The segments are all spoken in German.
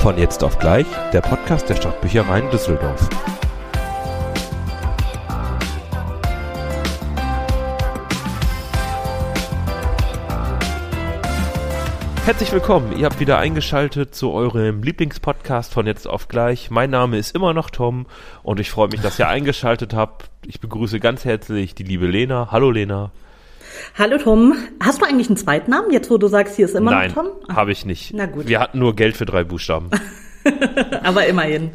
Von jetzt auf gleich, der Podcast der Stadtbüchereien Düsseldorf. Herzlich willkommen, ihr habt wieder eingeschaltet zu eurem Lieblingspodcast von jetzt auf gleich. Mein Name ist immer noch Tom und ich freue mich, dass ihr eingeschaltet habt. Ich begrüße ganz herzlich die liebe Lena. Hallo Lena. Hallo Tom, hast du eigentlich einen Zweitnamen, jetzt wo du sagst, hier ist immer Nein, noch Tom? Nein, habe ich nicht. Na gut. Wir hatten nur Geld für drei Buchstaben. Aber immerhin.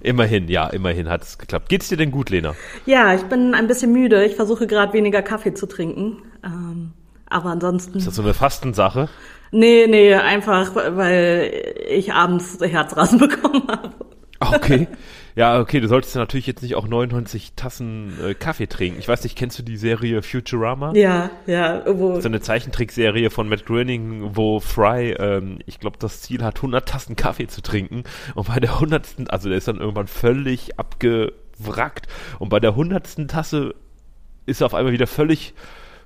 Immerhin, ja, immerhin hat es geklappt. Geht's dir denn gut, Lena? Ja, ich bin ein bisschen müde. Ich versuche gerade weniger Kaffee zu trinken. Ähm, aber ansonsten. Ist das so eine Fastensache? Nee, nee, einfach, weil ich abends Herzrasen bekommen habe. Okay. Ja, okay, du solltest natürlich jetzt nicht auch 99 Tassen äh, Kaffee trinken. Ich weiß nicht, kennst du die Serie Futurama? Ja, ja. Wo so eine Zeichentrickserie von Matt Groening, wo Fry, ähm, ich glaube, das Ziel hat, 100 Tassen Kaffee zu trinken. Und bei der 100. also der ist dann irgendwann völlig abgewrackt. Und bei der 100. Tasse ist er auf einmal wieder völlig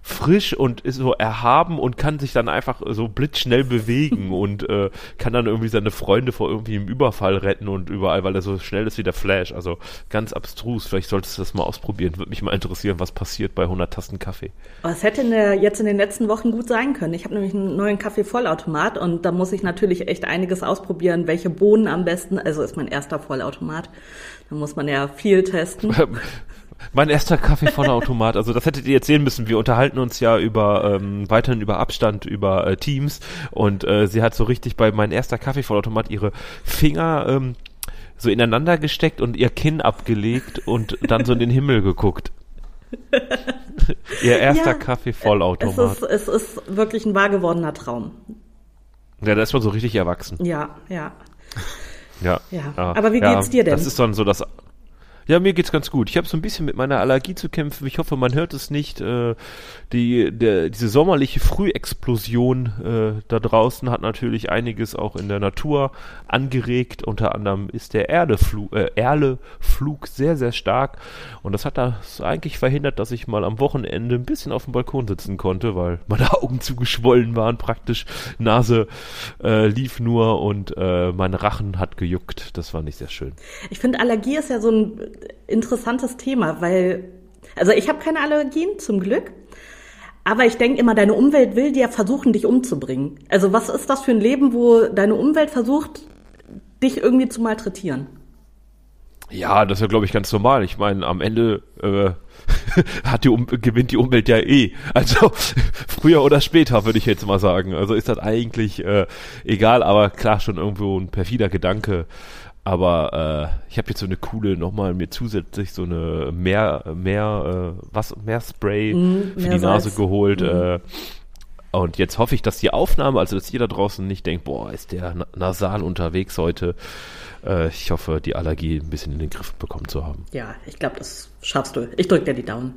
frisch und ist so erhaben und kann sich dann einfach so blitzschnell bewegen und äh, kann dann irgendwie seine Freunde vor irgendwie einem Überfall retten und überall, weil er so schnell ist wie der Flash. Also ganz abstrus. Vielleicht solltest du das mal ausprobieren. Würde mich mal interessieren, was passiert bei 100 Tassen Kaffee. Was hätte in der, jetzt in den letzten Wochen gut sein können? Ich habe nämlich einen neuen Kaffee-Vollautomat und da muss ich natürlich echt einiges ausprobieren, welche Bohnen am besten. Also ist mein erster Vollautomat. Da muss man ja viel testen. Mein erster Kaffeevollautomat, also das hättet ihr jetzt sehen müssen. Wir unterhalten uns ja über ähm, weiterhin über Abstand, über äh, Teams und äh, sie hat so richtig bei mein erster Kaffeevollautomat ihre Finger ähm, so ineinander gesteckt und ihr Kinn abgelegt und dann so in den Himmel geguckt. ihr erster ja, Kaffeevollautomat. Es ist, es ist wirklich ein wahr gewordener Traum. Ja, da ist man so richtig erwachsen. Ja, ja. Ja. ja. Aber wie geht's ja, dir denn? Das ist dann so das ja, mir geht's ganz gut. Ich habe so ein bisschen mit meiner Allergie zu kämpfen. Ich hoffe, man hört es nicht. Äh, die, der, diese sommerliche Frühexplosion äh, da draußen hat natürlich einiges auch in der Natur angeregt. Unter anderem ist der Erdeflug, äh, Erleflug sehr, sehr stark. Und das hat das eigentlich verhindert, dass ich mal am Wochenende ein bisschen auf dem Balkon sitzen konnte, weil meine Augen zugeschwollen waren praktisch. Nase äh, lief nur und äh, mein Rachen hat gejuckt. Das war nicht sehr schön. Ich finde, Allergie ist ja so ein interessantes Thema, weil, also ich habe keine Allergien, zum Glück. Aber ich denke immer, deine Umwelt will dir versuchen, dich umzubringen. Also was ist das für ein Leben, wo deine Umwelt versucht, dich irgendwie zu malträtieren? Ja, das ist ja, glaube ich, ganz normal. Ich meine, am Ende äh, hat die um gewinnt die Umwelt ja eh. Also früher oder später, würde ich jetzt mal sagen. Also ist das eigentlich äh, egal, aber klar schon irgendwo ein perfider Gedanke. Aber äh, ich habe jetzt so eine coole nochmal mir zusätzlich so eine mehr mehr äh, was mehr Spray mm, für mehr die Nase Salz. geholt. Mm. Äh, und jetzt hoffe ich, dass die Aufnahme, also dass ihr da draußen nicht denkt, boah, ist der nasal unterwegs heute. Äh, ich hoffe, die Allergie ein bisschen in den Griff bekommen zu haben. Ja, ich glaube, das schaffst du. Ich drücke dir die Daumen.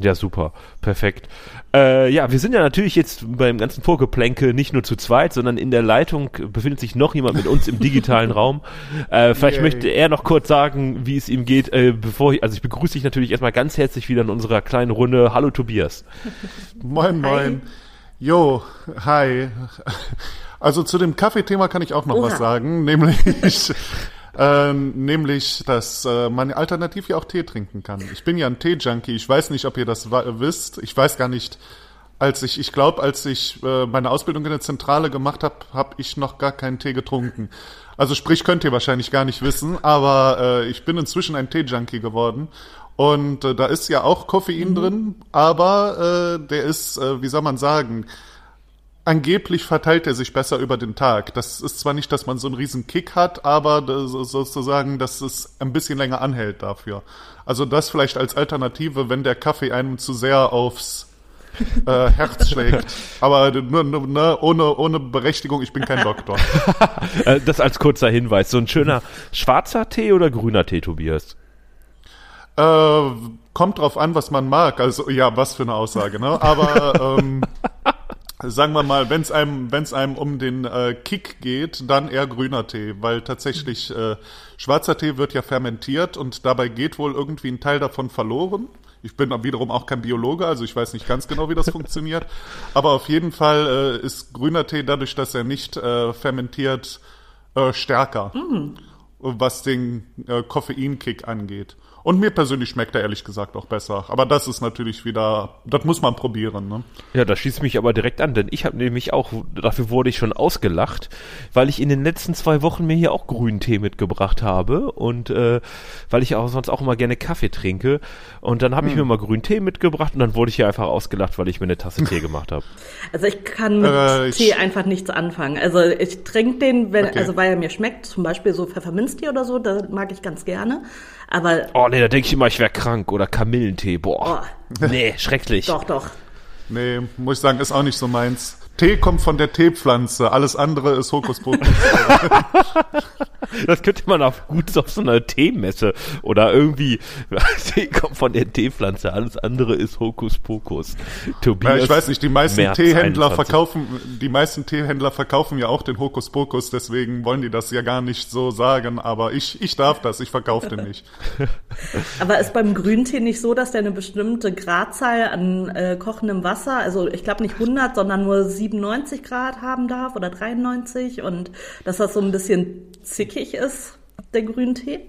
Ja, super. Perfekt. Äh, ja, wir sind ja natürlich jetzt beim ganzen Vorgeplänke nicht nur zu zweit, sondern in der Leitung befindet sich noch jemand mit uns im digitalen Raum. Äh, vielleicht Yay. möchte er noch kurz sagen, wie es ihm geht, äh, bevor ich, also ich begrüße dich natürlich erstmal ganz herzlich wieder in unserer kleinen Runde. Hallo Tobias. Moin, moin. Hi. Jo, hi. Also zu dem Kaffeethema kann ich auch noch Oha. was sagen, nämlich äh, nämlich, dass äh, man alternativ ja auch Tee trinken kann. Ich bin ja ein Tee-Junkie. Ich weiß nicht, ob ihr das wisst. Ich weiß gar nicht, als ich, ich glaube, als ich äh, meine Ausbildung in der Zentrale gemacht habe, habe ich noch gar keinen Tee getrunken. Also sprich, könnt ihr wahrscheinlich gar nicht wissen, aber äh, ich bin inzwischen ein Tee-Junkie geworden. Und äh, da ist ja auch Koffein mhm. drin, aber äh, der ist, äh, wie soll man sagen, angeblich verteilt er sich besser über den Tag. Das ist zwar nicht, dass man so einen riesen Kick hat, aber sozusagen, dass es ein bisschen länger anhält dafür. Also das vielleicht als Alternative, wenn der Kaffee einem zu sehr aufs äh, Herz schlägt. Aber nur, nur, ne, ohne, ohne Berechtigung, ich bin kein Doktor. Äh, das als kurzer Hinweis. So ein schöner schwarzer Tee oder grüner Tee, Tobias? Äh, kommt drauf an, was man mag. Also ja, was für eine Aussage, ne? Aber ähm, sagen wir mal, wenn es einem, wenn es einem um den äh, Kick geht, dann eher grüner Tee, weil tatsächlich äh, schwarzer Tee wird ja fermentiert und dabei geht wohl irgendwie ein Teil davon verloren. Ich bin wiederum auch kein Biologe, also ich weiß nicht ganz genau, wie das funktioniert. Aber auf jeden Fall äh, ist grüner Tee dadurch, dass er nicht äh, fermentiert äh, stärker, mhm. was den äh, Koffeinkick angeht. Und mir persönlich schmeckt er ehrlich gesagt auch besser. Aber das ist natürlich wieder, das muss man probieren. Ne? Ja, da schließt mich aber direkt an, denn ich habe nämlich auch, dafür wurde ich schon ausgelacht, weil ich in den letzten zwei Wochen mir hier auch grünen Tee mitgebracht habe und äh, weil ich auch sonst auch immer gerne Kaffee trinke. Und dann habe hm. ich mir mal grünen Tee mitgebracht und dann wurde ich hier einfach ausgelacht, weil ich mir eine Tasse Tee gemacht habe. Also ich kann mit äh, ich Tee einfach nichts anfangen. Also ich trinke den, wenn, okay. also weil er mir schmeckt, zum Beispiel so Pfefferminztee oder so, da mag ich ganz gerne. Aber. Oh nee, da denke ich immer, ich wäre krank. Oder Kamillentee. Boah. Oh. Nee, schrecklich. Doch, doch. Nee, muss ich sagen, ist auch nicht so meins. Tee kommt von der Teepflanze, alles andere ist Hokuspokus. das könnte man auch gut auf so einer Teemesse oder irgendwie, Tee kommt von der Teepflanze, alles andere ist Hokuspokus. Tobias ja, ich weiß nicht, die meisten März Teehändler 21. verkaufen, die meisten Teehändler verkaufen ja auch den Hokuspokus, deswegen wollen die das ja gar nicht so sagen, aber ich, ich darf das, ich verkaufe den nicht. aber ist beim Grüntee nicht so, dass der eine bestimmte Gradzahl an äh, kochendem Wasser, also ich glaube nicht 100, sondern nur 7 97 Grad haben darf oder 93 und dass das so ein bisschen zickig ist, der Grüntee?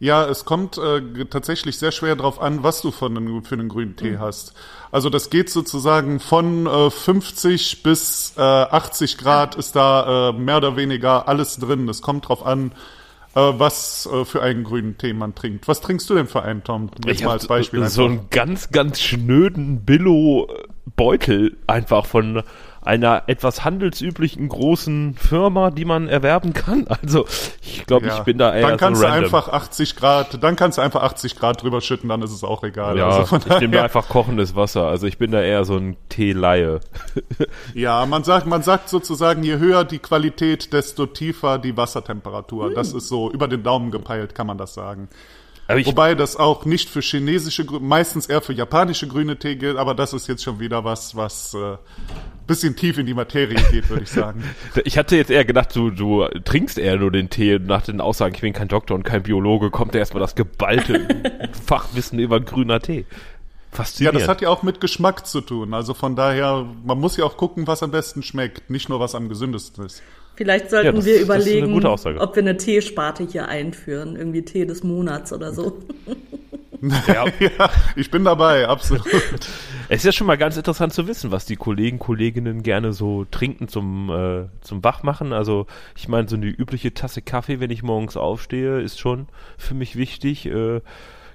Ja, es kommt äh, tatsächlich sehr schwer darauf an, was du von einem, für einen grünen Tee mhm. hast. Also das geht sozusagen von äh, 50 bis äh, 80 Grad ist da äh, mehr oder weniger alles drin. Es kommt drauf an, äh, was äh, für einen grünen Tee man trinkt. Was trinkst du denn für einen, Tom? Jetzt ich mal als Beispiel. So einen ganz, ganz schnöden Billo Beutel einfach von einer etwas handelsüblichen großen Firma, die man erwerben kann. Also ich glaube, ja. ich bin da eher Dann kannst so du einfach 80 Grad, dann kannst du einfach 80 Grad drüber schütten, dann ist es auch egal. Ja, also ich nehme da einfach kochendes Wasser. Also ich bin da eher so ein Teeleihe. ja, man sagt, man sagt sozusagen, je höher die Qualität, desto tiefer die Wassertemperatur. Hm. Das ist so über den Daumen gepeilt, kann man das sagen. Wobei das auch nicht für chinesische, meistens eher für japanische grüne Tee gilt, aber das ist jetzt schon wieder was, was äh, bisschen tief in die Materie geht, würde ich sagen. Ich hatte jetzt eher gedacht, du, du trinkst eher nur den Tee nach den Aussagen, ich bin kein Doktor und kein Biologe, kommt da erstmal das geballte Fachwissen über grüner Tee. Faszinierend. Ja, das hat ja auch mit Geschmack zu tun. Also von daher, man muss ja auch gucken, was am besten schmeckt, nicht nur was am gesündesten ist. Vielleicht sollten ja, das, wir überlegen, ob wir eine Teesparte hier einführen, irgendwie Tee des Monats oder so. Ja. ja. ich bin dabei, absolut. Es ist ja schon mal ganz interessant zu wissen, was die Kollegen, Kolleginnen gerne so trinken zum, äh, zum Wachmachen. Also ich meine, so eine übliche Tasse Kaffee, wenn ich morgens aufstehe, ist schon für mich wichtig. Äh,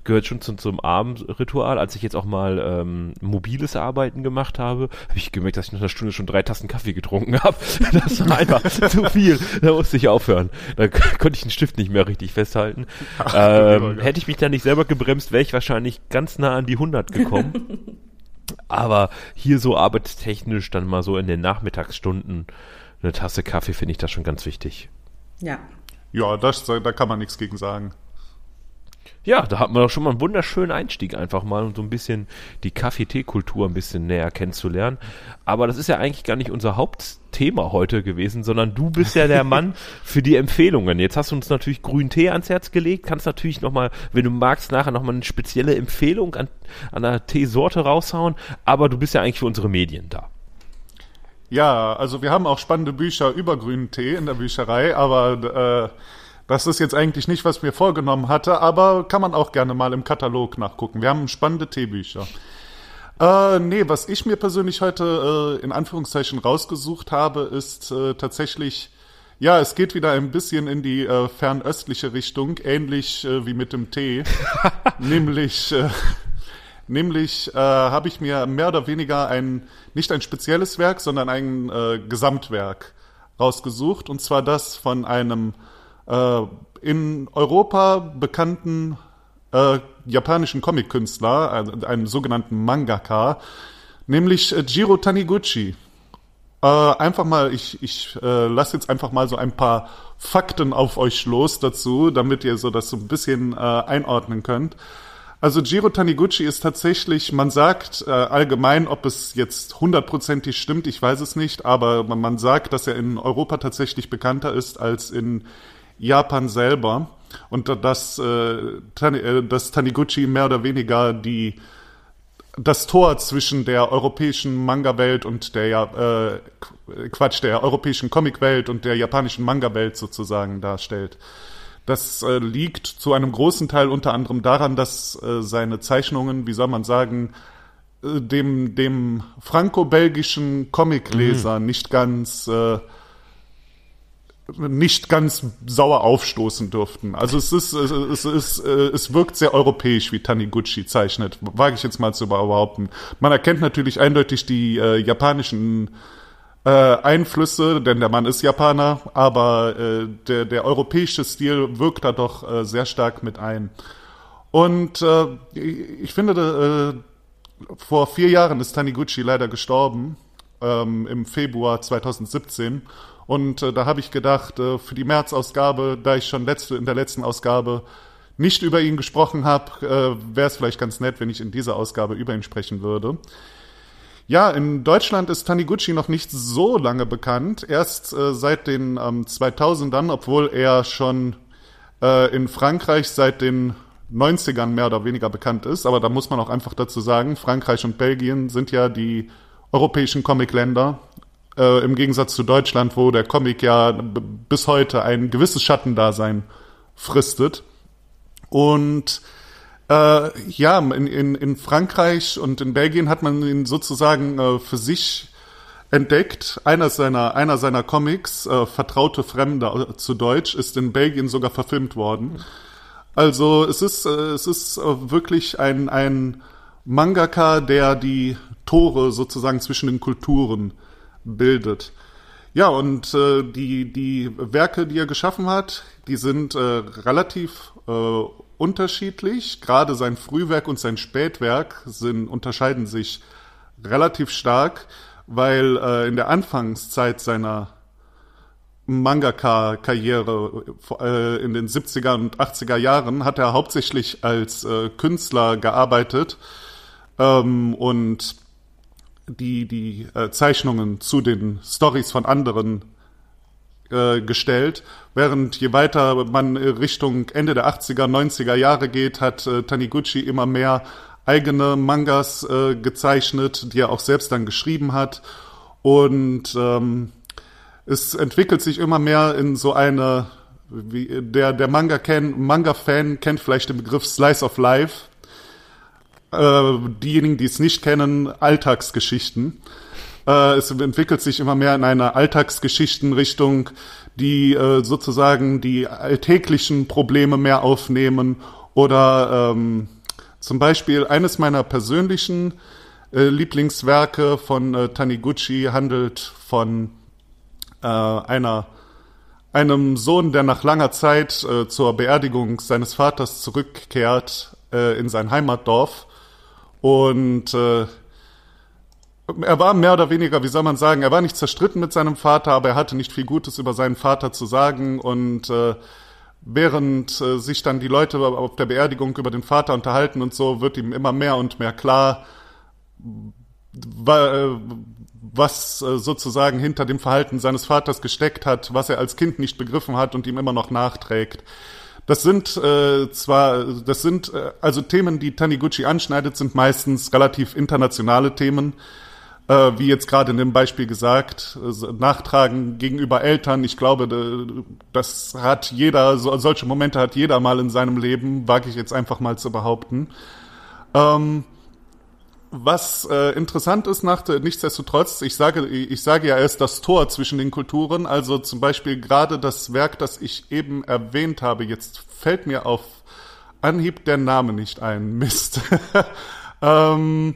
gehört schon zum, zum Abendritual. Als ich jetzt auch mal ähm, mobiles Arbeiten gemacht habe, habe ich gemerkt, dass ich nach einer Stunde schon drei Tassen Kaffee getrunken habe. Das war einfach zu viel. Da musste ich aufhören. Da konnte ich den Stift nicht mehr richtig festhalten. Ach, ähm, hätte ich mich da nicht selber gebremst, wäre ich wahrscheinlich ganz nah an die 100 gekommen. Aber hier so arbeitstechnisch dann mal so in den Nachmittagsstunden eine Tasse Kaffee finde ich das schon ganz wichtig. Ja. Ja, das, da kann man nichts gegen sagen. Ja, da hat man doch schon mal einen wunderschönen Einstieg einfach mal, um so ein bisschen die Kaffee-Tee-Kultur ein bisschen näher kennenzulernen. Aber das ist ja eigentlich gar nicht unser Hauptthema heute gewesen, sondern du bist ja der Mann für die Empfehlungen. Jetzt hast du uns natürlich grünen Tee ans Herz gelegt, kannst natürlich nochmal, wenn du magst, nachher nochmal eine spezielle Empfehlung an, an einer Teesorte raushauen, aber du bist ja eigentlich für unsere Medien da. Ja, also wir haben auch spannende Bücher über grünen Tee in der Bücherei, aber äh, das ist jetzt eigentlich nicht, was ich mir vorgenommen hatte, aber kann man auch gerne mal im Katalog nachgucken. Wir haben spannende Teebücher. Äh, nee, was ich mir persönlich heute äh, in Anführungszeichen rausgesucht habe, ist äh, tatsächlich, ja, es geht wieder ein bisschen in die äh, fernöstliche Richtung, ähnlich äh, wie mit dem Tee. nämlich, äh, nämlich äh, habe ich mir mehr oder weniger ein, nicht ein spezielles Werk, sondern ein Gesamtwerk rausgesucht, und zwar das von einem äh, in Europa bekannten äh, japanischen Comic-Künstler, also einem sogenannten Mangaka, nämlich äh, Jiro Taniguchi. Äh, einfach mal, ich, ich äh, lasse jetzt einfach mal so ein paar Fakten auf euch los dazu, damit ihr so das so ein bisschen äh, einordnen könnt. Also Jiro Taniguchi ist tatsächlich, man sagt äh, allgemein, ob es jetzt hundertprozentig stimmt, ich weiß es nicht, aber man sagt, dass er in Europa tatsächlich bekannter ist als in Japan selber und dass, äh, äh, dass Taniguchi mehr oder weniger die das Tor zwischen der europäischen Manga-Welt und der äh, Quatsch, der europäischen Comic-Welt und der japanischen Manga-Welt sozusagen darstellt. Das äh, liegt zu einem großen Teil unter anderem daran, dass äh, seine Zeichnungen, wie soll man sagen, äh, dem, dem franco-belgischen Comicleser mhm. nicht ganz äh, nicht ganz sauer aufstoßen dürften. Also es ist, es ist, es, ist, es wirkt sehr europäisch, wie Taniguchi zeichnet, wage ich jetzt mal zu behaupten. Man erkennt natürlich eindeutig die äh, japanischen äh, Einflüsse, denn der Mann ist Japaner, aber äh, der, der europäische Stil wirkt da doch äh, sehr stark mit ein. Und äh, ich finde, äh, vor vier Jahren ist Taniguchi leider gestorben, ähm, im Februar 2017. Und äh, da habe ich gedacht, äh, für die März-Ausgabe, da ich schon letzte, in der letzten Ausgabe nicht über ihn gesprochen habe, äh, wäre es vielleicht ganz nett, wenn ich in dieser Ausgabe über ihn sprechen würde. Ja, in Deutschland ist Taniguchi noch nicht so lange bekannt. Erst äh, seit den ähm, 2000ern, obwohl er schon äh, in Frankreich seit den 90ern mehr oder weniger bekannt ist. Aber da muss man auch einfach dazu sagen, Frankreich und Belgien sind ja die europäischen Comicländer äh, im Gegensatz zu Deutschland, wo der Comic ja bis heute ein gewisses Schattendasein fristet. Und äh, ja, in, in, in Frankreich und in Belgien hat man ihn sozusagen äh, für sich entdeckt. Einer seiner, einer seiner Comics, äh, Vertraute Fremde äh, zu Deutsch, ist in Belgien sogar verfilmt worden. Also es ist, äh, es ist äh, wirklich ein, ein Mangaka, der die Tore sozusagen zwischen den Kulturen bildet. Ja, und äh, die, die Werke, die er geschaffen hat, die sind äh, relativ äh, unterschiedlich. Gerade sein Frühwerk und sein Spätwerk sind, unterscheiden sich relativ stark, weil äh, in der Anfangszeit seiner Mangaka-Karriere äh, in den 70er und 80er Jahren hat er hauptsächlich als äh, Künstler gearbeitet ähm, und die, die äh, Zeichnungen zu den Stories von anderen äh, gestellt. Während je weiter man Richtung Ende der 80er, 90er Jahre geht, hat äh, Taniguchi immer mehr eigene Mangas äh, gezeichnet, die er auch selbst dann geschrieben hat. Und ähm, es entwickelt sich immer mehr in so eine, wie, der, der Manga-Fan Manga kennt vielleicht den Begriff Slice of Life äh, diejenigen, die es nicht kennen, Alltagsgeschichten. Äh, es entwickelt sich immer mehr in eine Alltagsgeschichtenrichtung, die äh, sozusagen die alltäglichen Probleme mehr aufnehmen oder ähm, zum Beispiel eines meiner persönlichen äh, Lieblingswerke von äh, Taniguchi handelt von äh, einer einem Sohn, der nach langer Zeit äh, zur Beerdigung seines Vaters zurückkehrt äh, in sein Heimatdorf und äh, er war mehr oder weniger, wie soll man sagen, er war nicht zerstritten mit seinem Vater, aber er hatte nicht viel Gutes über seinen Vater zu sagen. Und äh, während äh, sich dann die Leute auf der Beerdigung über den Vater unterhalten und so, wird ihm immer mehr und mehr klar, äh, was äh, sozusagen hinter dem Verhalten seines Vaters gesteckt hat, was er als Kind nicht begriffen hat und ihm immer noch nachträgt. Das sind äh, zwar, das sind äh, also Themen, die Taniguchi anschneidet, sind meistens relativ internationale Themen, äh, wie jetzt gerade in dem Beispiel gesagt, äh, Nachtragen gegenüber Eltern. Ich glaube, das hat jeder, so, solche Momente hat jeder mal in seinem Leben, wage ich jetzt einfach mal zu behaupten. Ähm, was äh, interessant ist, nach, nichtsdestotrotz, ich sage, ich sage ja, er ist das Tor zwischen den Kulturen. Also zum Beispiel gerade das Werk, das ich eben erwähnt habe, jetzt fällt mir auf Anhieb der Name nicht ein. Mist. ähm,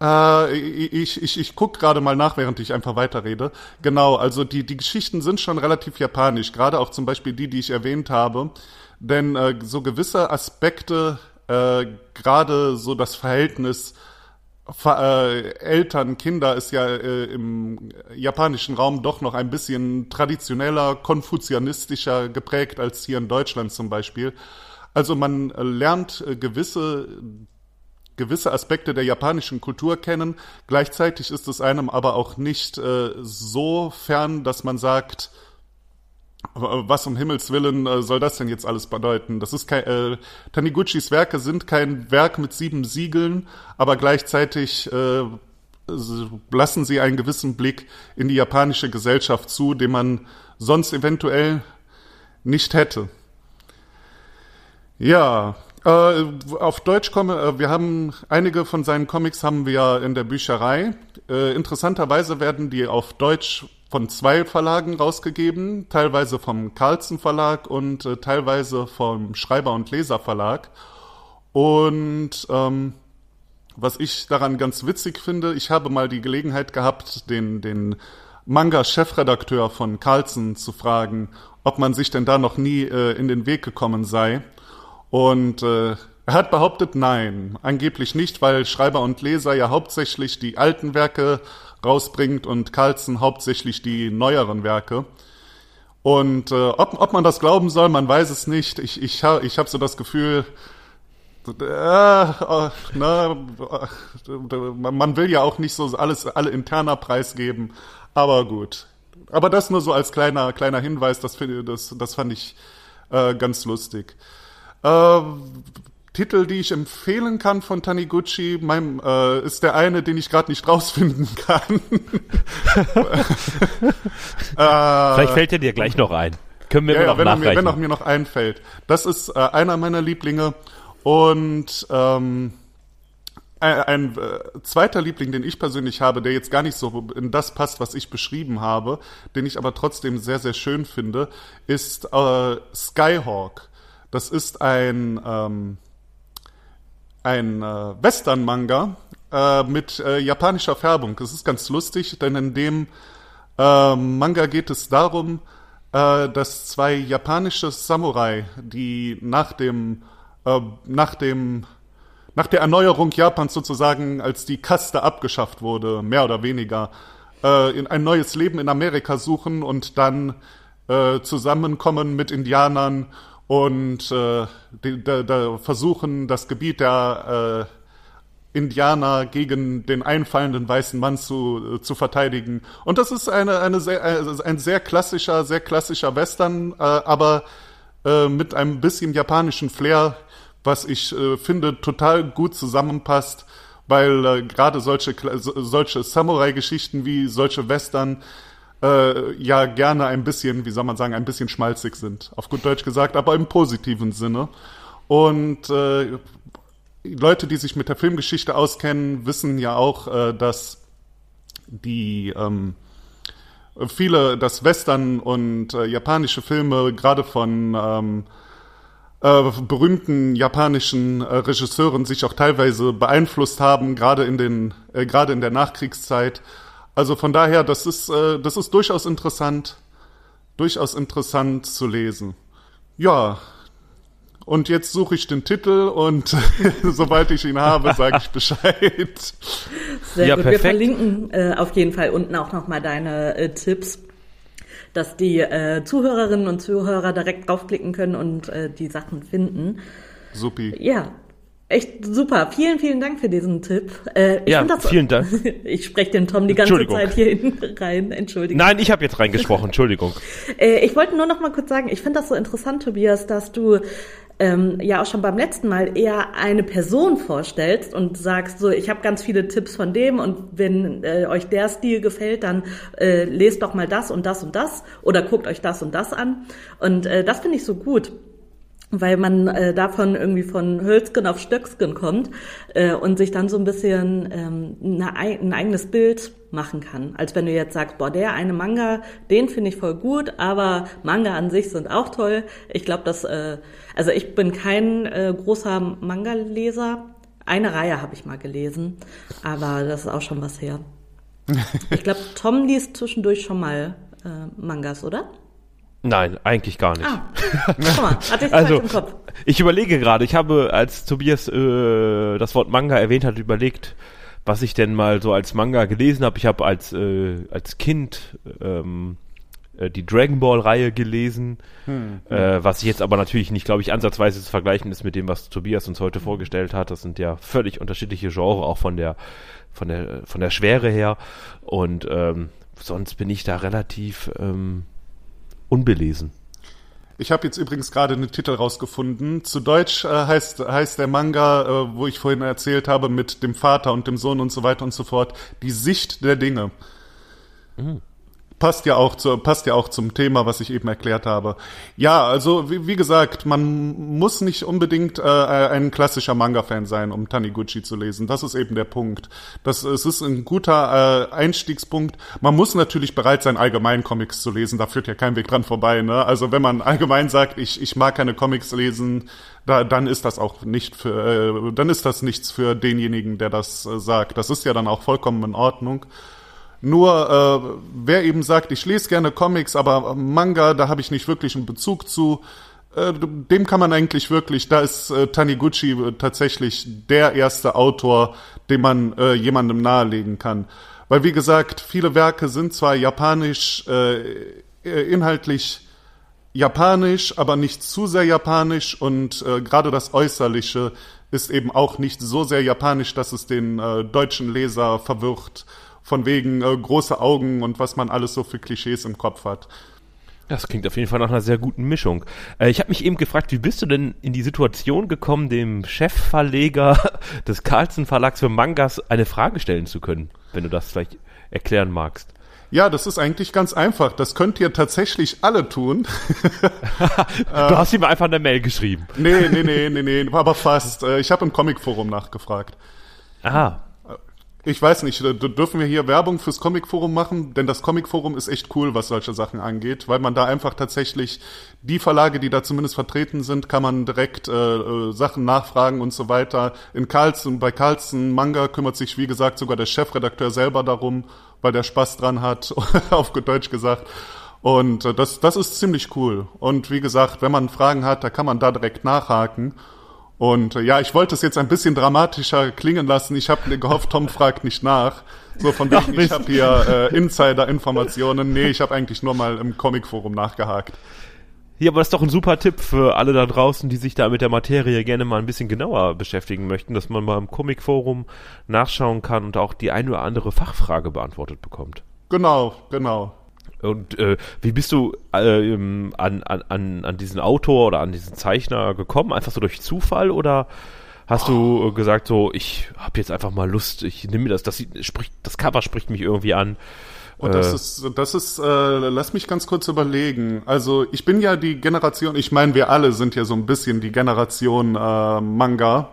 äh, ich ich, ich gucke gerade mal nach, während ich einfach weiterrede. Genau, also die, die Geschichten sind schon relativ japanisch, gerade auch zum Beispiel die, die ich erwähnt habe. Denn äh, so gewisse Aspekte äh, gerade so das Verhältnis äh, Eltern, Kinder ist ja äh, im japanischen Raum doch noch ein bisschen traditioneller, konfuzianistischer geprägt als hier in Deutschland zum Beispiel. Also man lernt äh, gewisse gewisse Aspekte der japanischen Kultur kennen. Gleichzeitig ist es einem aber auch nicht äh, so fern, dass man sagt, was um Himmels Willen äh, soll das denn jetzt alles bedeuten? Das ist kein, äh, Taniguchis Werke sind kein Werk mit sieben Siegeln, aber gleichzeitig äh, lassen sie einen gewissen Blick in die japanische Gesellschaft zu, den man sonst eventuell nicht hätte. Ja, äh, auf Deutsch komme, äh, wir haben einige von seinen Comics haben wir in der Bücherei. Äh, interessanterweise werden die auf Deutsch von zwei Verlagen rausgegeben, teilweise vom Carlsen Verlag und äh, teilweise vom Schreiber und Leser Verlag. Und ähm, was ich daran ganz witzig finde, ich habe mal die Gelegenheit gehabt, den, den Manga-Chefredakteur von Carlsen zu fragen, ob man sich denn da noch nie äh, in den Weg gekommen sei. Und äh, er hat behauptet, nein, angeblich nicht, weil Schreiber und Leser ja hauptsächlich die alten Werke rausbringt und Carlsen hauptsächlich die neueren Werke. Und äh, ob, ob man das glauben soll, man weiß es nicht. Ich, ich, ich habe so das Gefühl, äh, na, man will ja auch nicht so alles alle interner preisgeben, aber gut. Aber das nur so als kleiner kleiner Hinweis, das, das, das fand ich äh, ganz lustig. Äh, Titel, die ich empfehlen kann von Taniguchi, mein, äh, ist der eine, den ich gerade nicht rausfinden kann. äh, Vielleicht fällt er dir gleich noch ein. Können wir ja, noch wenn, er mir, wenn er mir noch einfällt. Das ist äh, einer meiner Lieblinge und ähm, ein, ein äh, zweiter Liebling, den ich persönlich habe, der jetzt gar nicht so in das passt, was ich beschrieben habe, den ich aber trotzdem sehr, sehr schön finde, ist äh, Skyhawk. Das ist ein, ähm, ein äh, Western-Manga äh, mit äh, japanischer Färbung. Das ist ganz lustig, denn in dem äh, Manga geht es darum, äh, dass zwei japanische Samurai, die nach dem, äh, nach dem nach der Erneuerung Japans sozusagen, als die Kaste abgeschafft wurde, mehr oder weniger, äh, in ein neues Leben in Amerika suchen und dann äh, zusammenkommen mit Indianern und äh, die, da, da versuchen, das Gebiet der äh, Indianer gegen den einfallenden weißen Mann zu, äh, zu verteidigen. Und das ist eine, eine sehr, äh, ein sehr klassischer, sehr klassischer Western, äh, aber äh, mit einem bisschen japanischen Flair, was ich äh, finde total gut zusammenpasst, weil äh, gerade solche, solche Samurai-Geschichten wie solche Western äh, ja gerne ein bisschen, wie soll man sagen, ein bisschen schmalzig sind, auf gut Deutsch gesagt, aber im positiven Sinne. Und äh, Leute, die sich mit der Filmgeschichte auskennen, wissen ja auch, äh, dass die ähm, viele, dass Western und äh, japanische Filme gerade von ähm, äh, berühmten japanischen äh, Regisseuren sich auch teilweise beeinflusst haben, gerade in den, äh, gerade in der Nachkriegszeit also von daher, das ist, äh, das ist durchaus interessant, durchaus interessant zu lesen. Ja, und jetzt suche ich den Titel und sobald ich ihn habe, sage ich Bescheid. Sehr ja, gut. Perfekt. Wir verlinken äh, auf jeden Fall unten auch nochmal deine äh, Tipps, dass die äh, Zuhörerinnen und Zuhörer direkt draufklicken können und äh, die Sachen finden. Supi. Ja, Echt super. Vielen, vielen Dank für diesen Tipp. Äh, ja, das, vielen Dank. ich spreche den Tom die ganze Zeit hier rein. Entschuldigung. Nein, ich habe jetzt reingesprochen. Entschuldigung. äh, ich wollte nur noch mal kurz sagen, ich finde das so interessant, Tobias, dass du ähm, ja auch schon beim letzten Mal eher eine Person vorstellst und sagst so, ich habe ganz viele Tipps von dem und wenn äh, euch der Stil gefällt, dann äh, lest doch mal das und das und das oder guckt euch das und das an. Und äh, das finde ich so gut weil man äh, davon irgendwie von Hölzgen auf Stöcksken kommt äh, und sich dann so ein bisschen ähm, eine, ein eigenes Bild machen kann. Als wenn du jetzt sagst, boah, der eine Manga, den finde ich voll gut, aber Manga an sich sind auch toll. Ich glaube, dass, äh, also ich bin kein äh, großer Manga-Leser. Eine Reihe habe ich mal gelesen, aber das ist auch schon was her. Ich glaube, Tom liest zwischendurch schon mal äh, Mangas, oder? Nein, eigentlich gar nicht. Ah, guck mal, hatte ich also, im Kopf. Ich überlege gerade, ich habe, als Tobias äh, das Wort Manga erwähnt hat, überlegt, was ich denn mal so als Manga gelesen habe. Ich habe als, äh, als Kind ähm, äh, die Dragon Ball Reihe gelesen, hm, hm. Äh, was ich jetzt aber natürlich nicht, glaube ich, ansatzweise zu vergleichen ist mit dem, was Tobias uns heute vorgestellt hat. Das sind ja völlig unterschiedliche Genres, auch von der von der von der Schwere her. Und ähm, sonst bin ich da relativ ähm, unbelesen. Ich habe jetzt übrigens gerade einen Titel rausgefunden. Zu Deutsch äh, heißt, heißt der Manga, äh, wo ich vorhin erzählt habe, mit dem Vater und dem Sohn und so weiter und so fort, die Sicht der Dinge. Mhm passt ja auch zu, passt ja auch zum Thema, was ich eben erklärt habe. Ja, also wie, wie gesagt, man muss nicht unbedingt äh, ein klassischer Manga-Fan sein, um Taniguchi zu lesen. Das ist eben der Punkt. Das es ist ein guter äh, Einstiegspunkt. Man muss natürlich bereit sein, allgemein Comics zu lesen. Da führt ja kein Weg dran vorbei. Ne? Also wenn man allgemein sagt, ich ich mag keine Comics lesen, da, dann ist das auch nicht für, äh, dann ist das nichts für denjenigen, der das äh, sagt. Das ist ja dann auch vollkommen in Ordnung. Nur äh, wer eben sagt, ich lese gerne Comics, aber Manga, da habe ich nicht wirklich einen Bezug zu, äh, dem kann man eigentlich wirklich, da ist äh, Taniguchi tatsächlich der erste Autor, den man äh, jemandem nahelegen kann. Weil wie gesagt, viele Werke sind zwar japanisch, äh, äh inhaltlich japanisch, aber nicht zu sehr japanisch und äh, gerade das Äußerliche ist eben auch nicht so sehr japanisch, dass es den äh, deutschen Leser verwirrt von wegen äh, große Augen und was man alles so für Klischees im Kopf hat. Das klingt auf jeden Fall nach einer sehr guten Mischung. Äh, ich habe mich eben gefragt, wie bist du denn in die Situation gekommen, dem Chefverleger des Carlsen Verlags für Mangas eine Frage stellen zu können, wenn du das vielleicht erklären magst? Ja, das ist eigentlich ganz einfach. Das könnt ihr tatsächlich alle tun. du hast ihm einfach eine Mail geschrieben. Nee, nee, nee, nee, nee, aber fast. Äh, ich habe im Comicforum nachgefragt. Aha. Ich weiß nicht, dürfen wir hier Werbung fürs Comicforum machen? Denn das Comicforum ist echt cool, was solche Sachen angeht, weil man da einfach tatsächlich die Verlage, die da zumindest vertreten sind, kann man direkt äh, äh, Sachen nachfragen und so weiter. In Carlsen, bei Carlsen Manga kümmert sich, wie gesagt, sogar der Chefredakteur selber darum, weil der Spaß dran hat, auf Deutsch gesagt. Und äh, das, das ist ziemlich cool. Und wie gesagt, wenn man Fragen hat, da kann man da direkt nachhaken. Und äh, ja, ich wollte es jetzt ein bisschen dramatischer klingen lassen. Ich habe gehofft, Tom fragt nicht nach. So von wegen, ich habe hier äh, Insider-Informationen. Nee, ich habe eigentlich nur mal im Comic-Forum nachgehakt. Ja, aber das ist doch ein super Tipp für alle da draußen, die sich da mit der Materie gerne mal ein bisschen genauer beschäftigen möchten, dass man mal im Comic-Forum nachschauen kann und auch die ein oder andere Fachfrage beantwortet bekommt. Genau, genau. Und äh, wie bist du äh, an, an, an diesen Autor oder an diesen Zeichner gekommen? Einfach so durch Zufall oder hast oh. du gesagt so, ich habe jetzt einfach mal Lust, ich nehme mir das, das spricht, das Cover spricht mich irgendwie an. Und das äh, ist, das ist, äh, lass mich ganz kurz überlegen. Also ich bin ja die Generation, ich meine, wir alle sind ja so ein bisschen die Generation äh, Manga.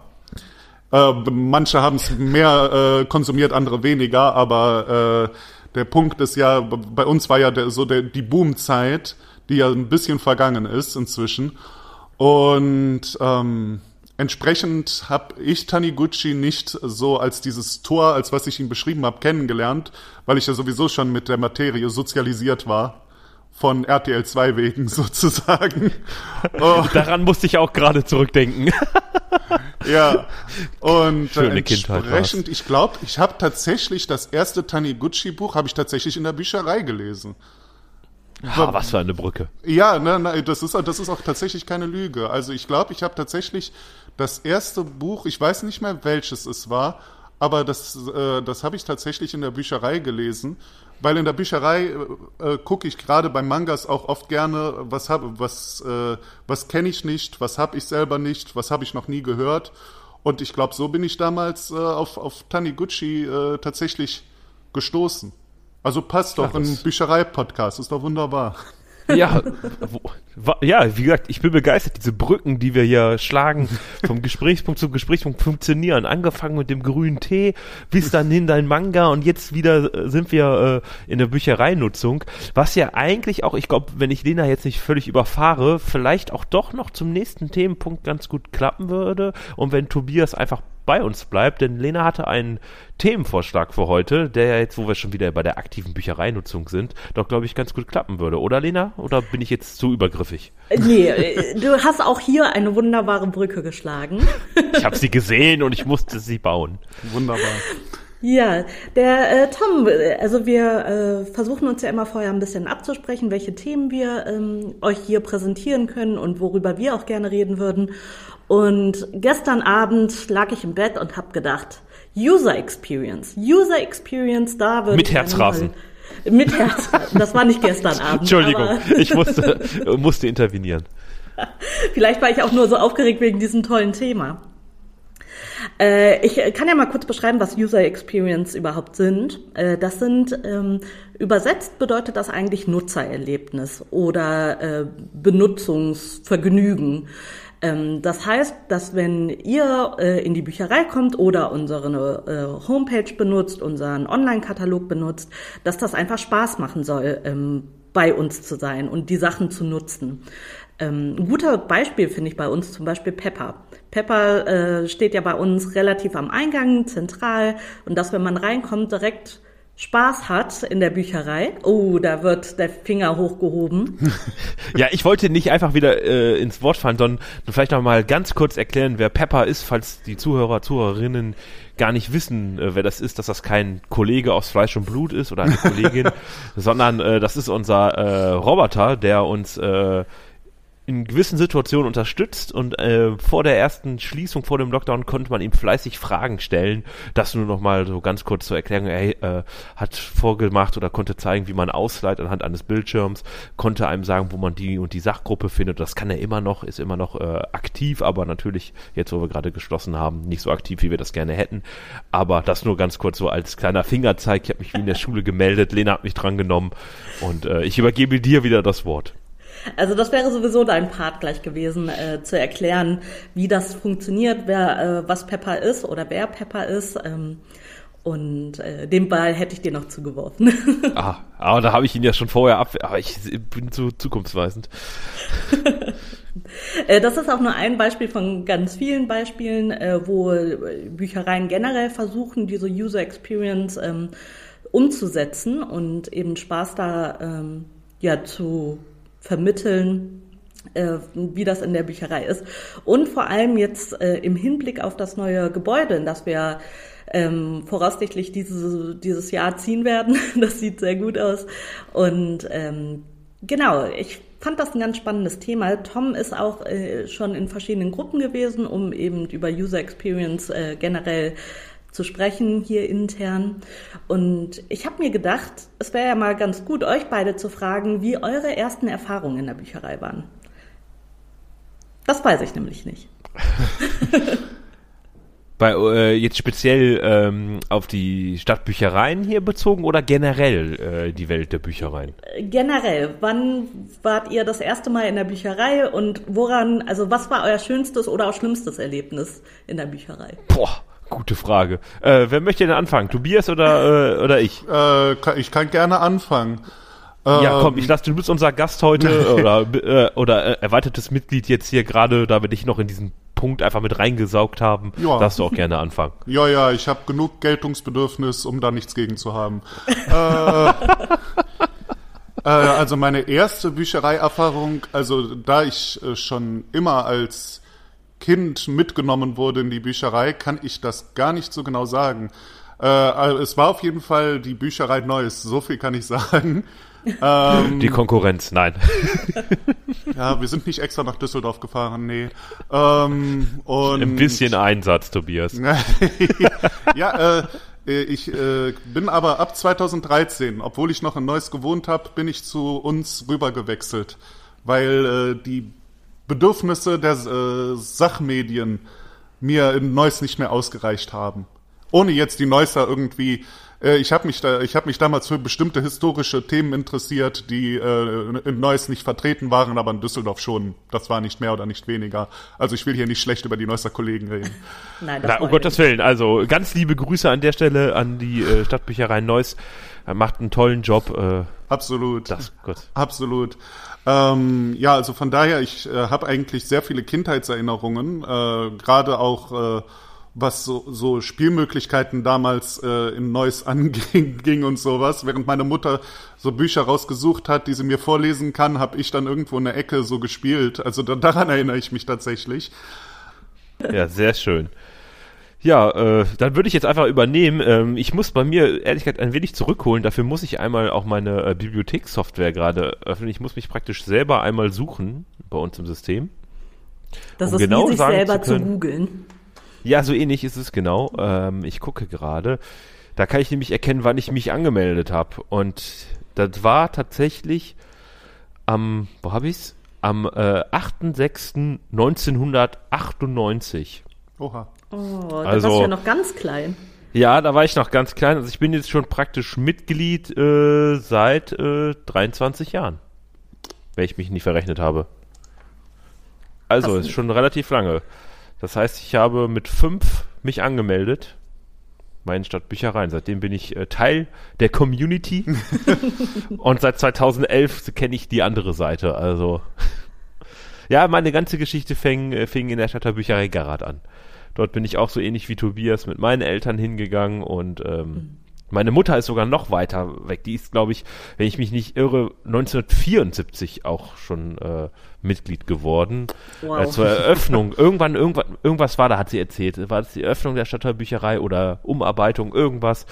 Äh, manche haben es mehr äh, konsumiert, andere weniger, aber äh, der Punkt ist ja, bei uns war ja der, so der, die Boomzeit, die ja ein bisschen vergangen ist inzwischen. Und ähm, entsprechend habe ich Taniguchi nicht so als dieses Tor, als was ich ihn beschrieben habe, kennengelernt, weil ich ja sowieso schon mit der Materie sozialisiert war von RTL 2 wegen sozusagen. Oh. Daran musste ich auch gerade zurückdenken. ja, und Schöne entsprechend, ich glaube, ich habe tatsächlich das erste Taniguchi-Buch habe ich tatsächlich in der Bücherei gelesen. Ah, was für eine Brücke. Ja, ne, ne, das ist das ist auch tatsächlich keine Lüge. Also ich glaube, ich habe tatsächlich das erste Buch, ich weiß nicht mehr welches es war, aber das äh, das habe ich tatsächlich in der Bücherei gelesen weil in der Bücherei äh, äh, gucke ich gerade bei Mangas auch oft gerne, was habe, was, äh, was kenne ich nicht, was habe ich selber nicht, was habe ich noch nie gehört. Und ich glaube, so bin ich damals äh, auf, auf Taniguchi äh, tatsächlich gestoßen. Also passt doch, Ach, ein Bücherei-Podcast, ist doch wunderbar. Ja, wo, ja, wie gesagt, ich bin begeistert. Diese Brücken, die wir hier schlagen, vom Gesprächspunkt zum Gesprächspunkt funktionieren. Angefangen mit dem grünen Tee, bis dann hin dein Manga und jetzt wieder äh, sind wir äh, in der Büchereinutzung. Was ja eigentlich auch, ich glaube, wenn ich Lena jetzt nicht völlig überfahre, vielleicht auch doch noch zum nächsten Themenpunkt ganz gut klappen würde. Und wenn Tobias einfach bei uns bleibt, denn Lena hatte einen Themenvorschlag für heute, der ja jetzt, wo wir schon wieder bei der aktiven Büchereinutzung sind, doch, glaube ich, ganz gut klappen würde. Oder Lena? Oder bin ich jetzt zu übergriffig? Nee, äh, du hast auch hier eine wunderbare Brücke geschlagen. Ich habe sie gesehen und ich musste sie bauen. Wunderbar. Ja, der äh, Tom, also wir äh, versuchen uns ja immer vorher ein bisschen abzusprechen, welche Themen wir ähm, euch hier präsentieren können und worüber wir auch gerne reden würden. Und gestern Abend lag ich im Bett und habe gedacht, User Experience, User Experience, da würde mit Herzrasen. Mit Herz. Das war nicht gestern Abend. Entschuldigung, ich musste, musste intervenieren. Vielleicht war ich auch nur so aufgeregt wegen diesem tollen Thema. Äh, ich kann ja mal kurz beschreiben, was User Experience überhaupt sind. Äh, das sind, ähm, übersetzt bedeutet das eigentlich Nutzererlebnis oder äh, Benutzungsvergnügen. Ähm, das heißt, dass wenn ihr äh, in die Bücherei kommt oder unsere äh, Homepage benutzt, unseren Online-Katalog benutzt, dass das einfach Spaß machen soll, ähm, bei uns zu sein und die Sachen zu nutzen. Ähm, ein guter Beispiel finde ich bei uns zum Beispiel Pepper. Pepper äh, steht ja bei uns relativ am Eingang, zentral, und dass, wenn man reinkommt, direkt Spaß hat in der Bücherei. Oh, da wird der Finger hochgehoben. ja, ich wollte nicht einfach wieder äh, ins Wort fallen, sondern vielleicht noch mal ganz kurz erklären, wer Pepper ist, falls die Zuhörer, Zuhörerinnen gar nicht wissen, äh, wer das ist, dass das kein Kollege aus Fleisch und Blut ist oder eine Kollegin, sondern äh, das ist unser äh, Roboter, der uns äh, in gewissen Situationen unterstützt und äh, vor der ersten Schließung, vor dem Lockdown, konnte man ihm fleißig Fragen stellen. Das nur noch mal so ganz kurz zur Erklärung. Er äh, hat vorgemacht oder konnte zeigen, wie man ausleiht anhand eines Bildschirms, konnte einem sagen, wo man die und die Sachgruppe findet. Das kann er immer noch, ist immer noch äh, aktiv, aber natürlich jetzt, wo wir gerade geschlossen haben, nicht so aktiv, wie wir das gerne hätten. Aber das nur ganz kurz so als kleiner Fingerzeig. Ich habe mich wie in der Schule gemeldet, Lena hat mich drangenommen und äh, ich übergebe dir wieder das Wort. Also das wäre sowieso dein Part gleich gewesen, äh, zu erklären, wie das funktioniert, wer äh, was Pepper ist oder wer Pepper ist. Ähm, und äh, den Ball hätte ich dir noch zugeworfen. ah, aber da habe ich ihn ja schon vorher ab. Aber ich bin zu zukunftsweisend. Äh, das ist auch nur ein Beispiel von ganz vielen Beispielen, äh, wo Büchereien generell versuchen, diese User Experience ähm, umzusetzen und eben Spaß da ähm, ja zu vermitteln, äh, wie das in der Bücherei ist. Und vor allem jetzt äh, im Hinblick auf das neue Gebäude, in das wir ähm, voraussichtlich diese, dieses Jahr ziehen werden. Das sieht sehr gut aus. Und ähm, genau, ich fand das ein ganz spannendes Thema. Tom ist auch äh, schon in verschiedenen Gruppen gewesen, um eben über User Experience äh, generell zu sprechen hier intern. Und ich habe mir gedacht, es wäre ja mal ganz gut, euch beide zu fragen, wie eure ersten Erfahrungen in der Bücherei waren. Das weiß ich nämlich nicht. Bei, äh, jetzt speziell ähm, auf die Stadtbüchereien hier bezogen oder generell äh, die Welt der Büchereien? Generell. Wann wart ihr das erste Mal in der Bücherei und woran, also was war euer schönstes oder auch schlimmstes Erlebnis in der Bücherei? Boah, Gute Frage. Äh, wer möchte denn anfangen? Tobias oder, äh, oder ich? Äh, ich kann gerne anfangen. Ja, komm, ich lasse, du bist unser Gast heute oder, äh, oder äh, erweitertes Mitglied jetzt hier gerade, da wir dich noch in diesen Punkt einfach mit reingesaugt haben, ja. darfst du auch gerne anfangen. Ja, ja, ich habe genug Geltungsbedürfnis, um da nichts gegen zu haben. äh, äh, also meine erste Büchereierfahrung, also da ich äh, schon immer als Kind mitgenommen wurde in die Bücherei, kann ich das gar nicht so genau sagen. Äh, also es war auf jeden Fall die Bücherei Neues, so viel kann ich sagen. Ähm, die Konkurrenz, nein. ja, wir sind nicht extra nach Düsseldorf gefahren, nee. Ähm, und Ein bisschen Einsatz, Tobias. ja, äh, ich äh, bin aber ab 2013, obwohl ich noch in Neuss gewohnt habe, bin ich zu uns rüber gewechselt, weil äh, die Bedürfnisse der äh, Sachmedien mir in Neuss nicht mehr ausgereicht haben. Ohne jetzt die Neusser irgendwie äh, ich habe mich da, ich habe mich damals für bestimmte historische Themen interessiert, die äh, in Neuss nicht vertreten waren, aber in Düsseldorf schon. Das war nicht mehr oder nicht weniger. Also ich will hier nicht schlecht über die Neusser Kollegen reden. Nein, das Na, um Gottes Willen. Also ganz liebe Grüße an der Stelle an die äh, Stadtbücherei Neuss. Er macht einen tollen Job. Äh, Absolut. Das, gut. Absolut. Ähm, ja, also von daher, ich äh, habe eigentlich sehr viele Kindheitserinnerungen, äh, gerade auch äh, was so, so Spielmöglichkeiten damals äh, in Neuss anging und sowas. Während meine Mutter so Bücher rausgesucht hat, die sie mir vorlesen kann, habe ich dann irgendwo in der Ecke so gespielt. Also da, daran erinnere ich mich tatsächlich. Ja, sehr schön. Ja, äh, dann würde ich jetzt einfach übernehmen. Ähm, ich muss bei mir ehrlich gesagt ein wenig zurückholen. Dafür muss ich einmal auch meine äh, Bibliothekssoftware gerade öffnen. Ich muss mich praktisch selber einmal suchen bei uns im System. Das um ist genau wie sich selber zu, zu googeln. Ja, so ähnlich ist es genau. Ähm, ich gucke gerade. Da kann ich nämlich erkennen, wann ich mich angemeldet habe. Und das war tatsächlich am, wo habe ich's? Am äh, 8.6.1998. Oha. Oh, da also, warst du ja noch ganz klein. Ja, da war ich noch ganz klein. Also ich bin jetzt schon praktisch Mitglied äh, seit äh, 23 Jahren. Wenn ich mich nicht verrechnet habe. Also, ist schon relativ lange. Das heißt, ich habe mit fünf mich angemeldet. Meinen Stadtbüchereien. Seitdem bin ich äh, Teil der Community. und seit 2011 kenne ich die andere Seite. Also, ja, meine ganze Geschichte fing, äh, fing in der Stadtbücherei Garat an. Dort bin ich auch so ähnlich wie Tobias mit meinen Eltern hingegangen und ähm, mhm. meine Mutter ist sogar noch weiter weg. Die ist, glaube ich, wenn ich mich nicht irre, 1974 auch schon äh, Mitglied geworden. Wow. Äh, zur Eröffnung. Irgendwann, irgendwann, irgendwas war da, hat sie erzählt. War das die Eröffnung der Stadtteilbücherei oder Umarbeitung, irgendwas?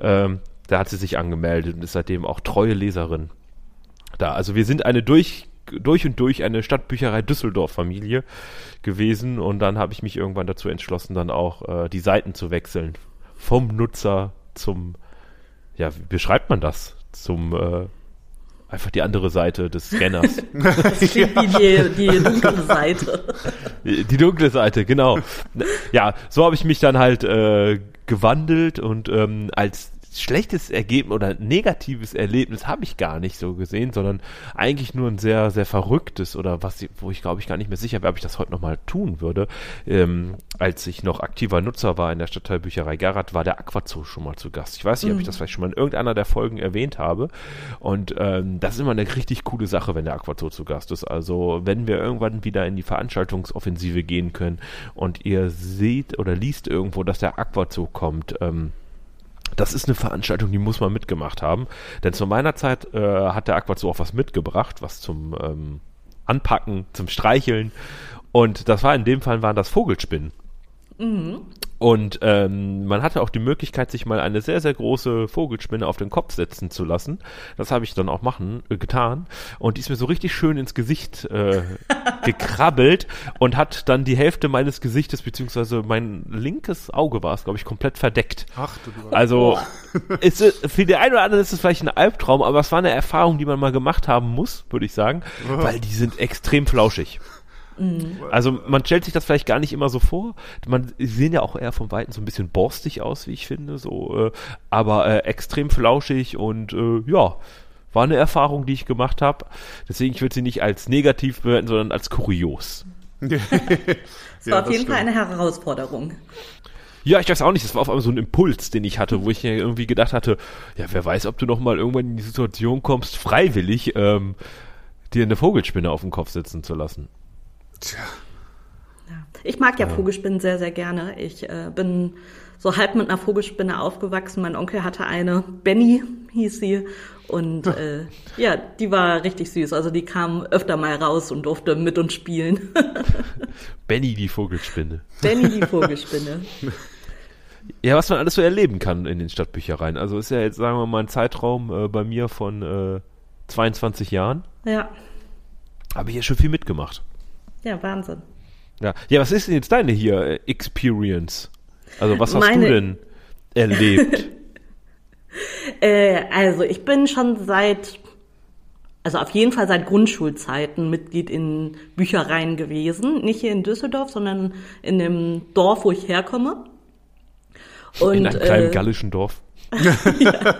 Ähm, da hat sie sich angemeldet und ist seitdem auch treue Leserin da. Also wir sind eine durch durch und durch eine Stadtbücherei Düsseldorf-Familie gewesen und dann habe ich mich irgendwann dazu entschlossen, dann auch äh, die Seiten zu wechseln. Vom Nutzer zum, ja, wie beschreibt man das? Zum, äh, einfach die andere Seite des Scanners. Das klingt wie die, die dunkle Seite. Die, die, dunkle Seite, genau. Ja, so habe ich mich dann halt äh, gewandelt und ähm, als schlechtes Ergebnis oder negatives Erlebnis habe ich gar nicht so gesehen, sondern eigentlich nur ein sehr, sehr verrücktes oder was, wo ich glaube ich gar nicht mehr sicher wäre, ob ich das heute nochmal tun würde. Ähm, als ich noch aktiver Nutzer war in der Stadtteilbücherei Garat, war der Aquazoo schon mal zu Gast. Ich weiß nicht, mhm. ob ich das vielleicht schon mal in irgendeiner der Folgen erwähnt habe. Und ähm, das ist immer eine richtig coole Sache, wenn der Aquazoo zu Gast ist. Also wenn wir irgendwann wieder in die Veranstaltungsoffensive gehen können und ihr seht oder liest irgendwo, dass der Aquazoo kommt, ähm, das ist eine Veranstaltung, die muss man mitgemacht haben. Denn zu meiner Zeit äh, hat der Aquazoo auch was mitgebracht, was zum ähm, Anpacken, zum Streicheln. Und das war in dem Fall waren das Vogelspinnen. Mhm. Und ähm, man hatte auch die Möglichkeit, sich mal eine sehr, sehr große Vogelspinne auf den Kopf setzen zu lassen. Das habe ich dann auch machen, äh, getan. Und die ist mir so richtig schön ins Gesicht äh, gekrabbelt und hat dann die Hälfte meines Gesichtes, beziehungsweise mein linkes Auge war es, glaube ich, komplett verdeckt. Ach, du also ist, für die einen oder anderen ist es vielleicht ein Albtraum, aber es war eine Erfahrung, die man mal gemacht haben muss, würde ich sagen, weil die sind extrem flauschig. Mhm. Also man stellt sich das vielleicht gar nicht immer so vor. Man sehen ja auch eher vom Weiten so ein bisschen borstig aus, wie ich finde, so, äh, aber äh, extrem flauschig und äh, ja, war eine Erfahrung, die ich gemacht habe. Deswegen ich würde sie nicht als negativ bewerten, sondern als kurios. das war auf jeden Fall eine Herausforderung. Ja, ich weiß auch nicht, das war auf einmal so ein Impuls, den ich hatte, wo ich irgendwie gedacht hatte, ja, wer weiß, ob du noch mal irgendwann in die Situation kommst, freiwillig ähm, dir eine Vogelspinne auf den Kopf sitzen zu lassen. Tja. Ja. Ich mag ja, ja, Vogelspinnen sehr, sehr gerne. Ich äh, bin so halb mit einer Vogelspinne aufgewachsen. Mein Onkel hatte eine, Benny hieß sie. Und äh, ja, die war richtig süß. Also die kam öfter mal raus und durfte mit uns spielen. Benny die Vogelspinne. Benny die Vogelspinne. Ja, was man alles so erleben kann in den Stadtbüchereien. Also ist ja jetzt, sagen wir mal, ein Zeitraum äh, bei mir von äh, 22 Jahren. Ja. Habe ich ja schon viel mitgemacht. Ja, Wahnsinn. Ja, ja was ist denn jetzt deine hier äh, Experience? Also was hast Meine... du denn erlebt? äh, also ich bin schon seit, also auf jeden Fall seit Grundschulzeiten Mitglied in Büchereien gewesen. Nicht hier in Düsseldorf, sondern in dem Dorf, wo ich herkomme. Und, in einem kleinen äh, gallischen Dorf. ja.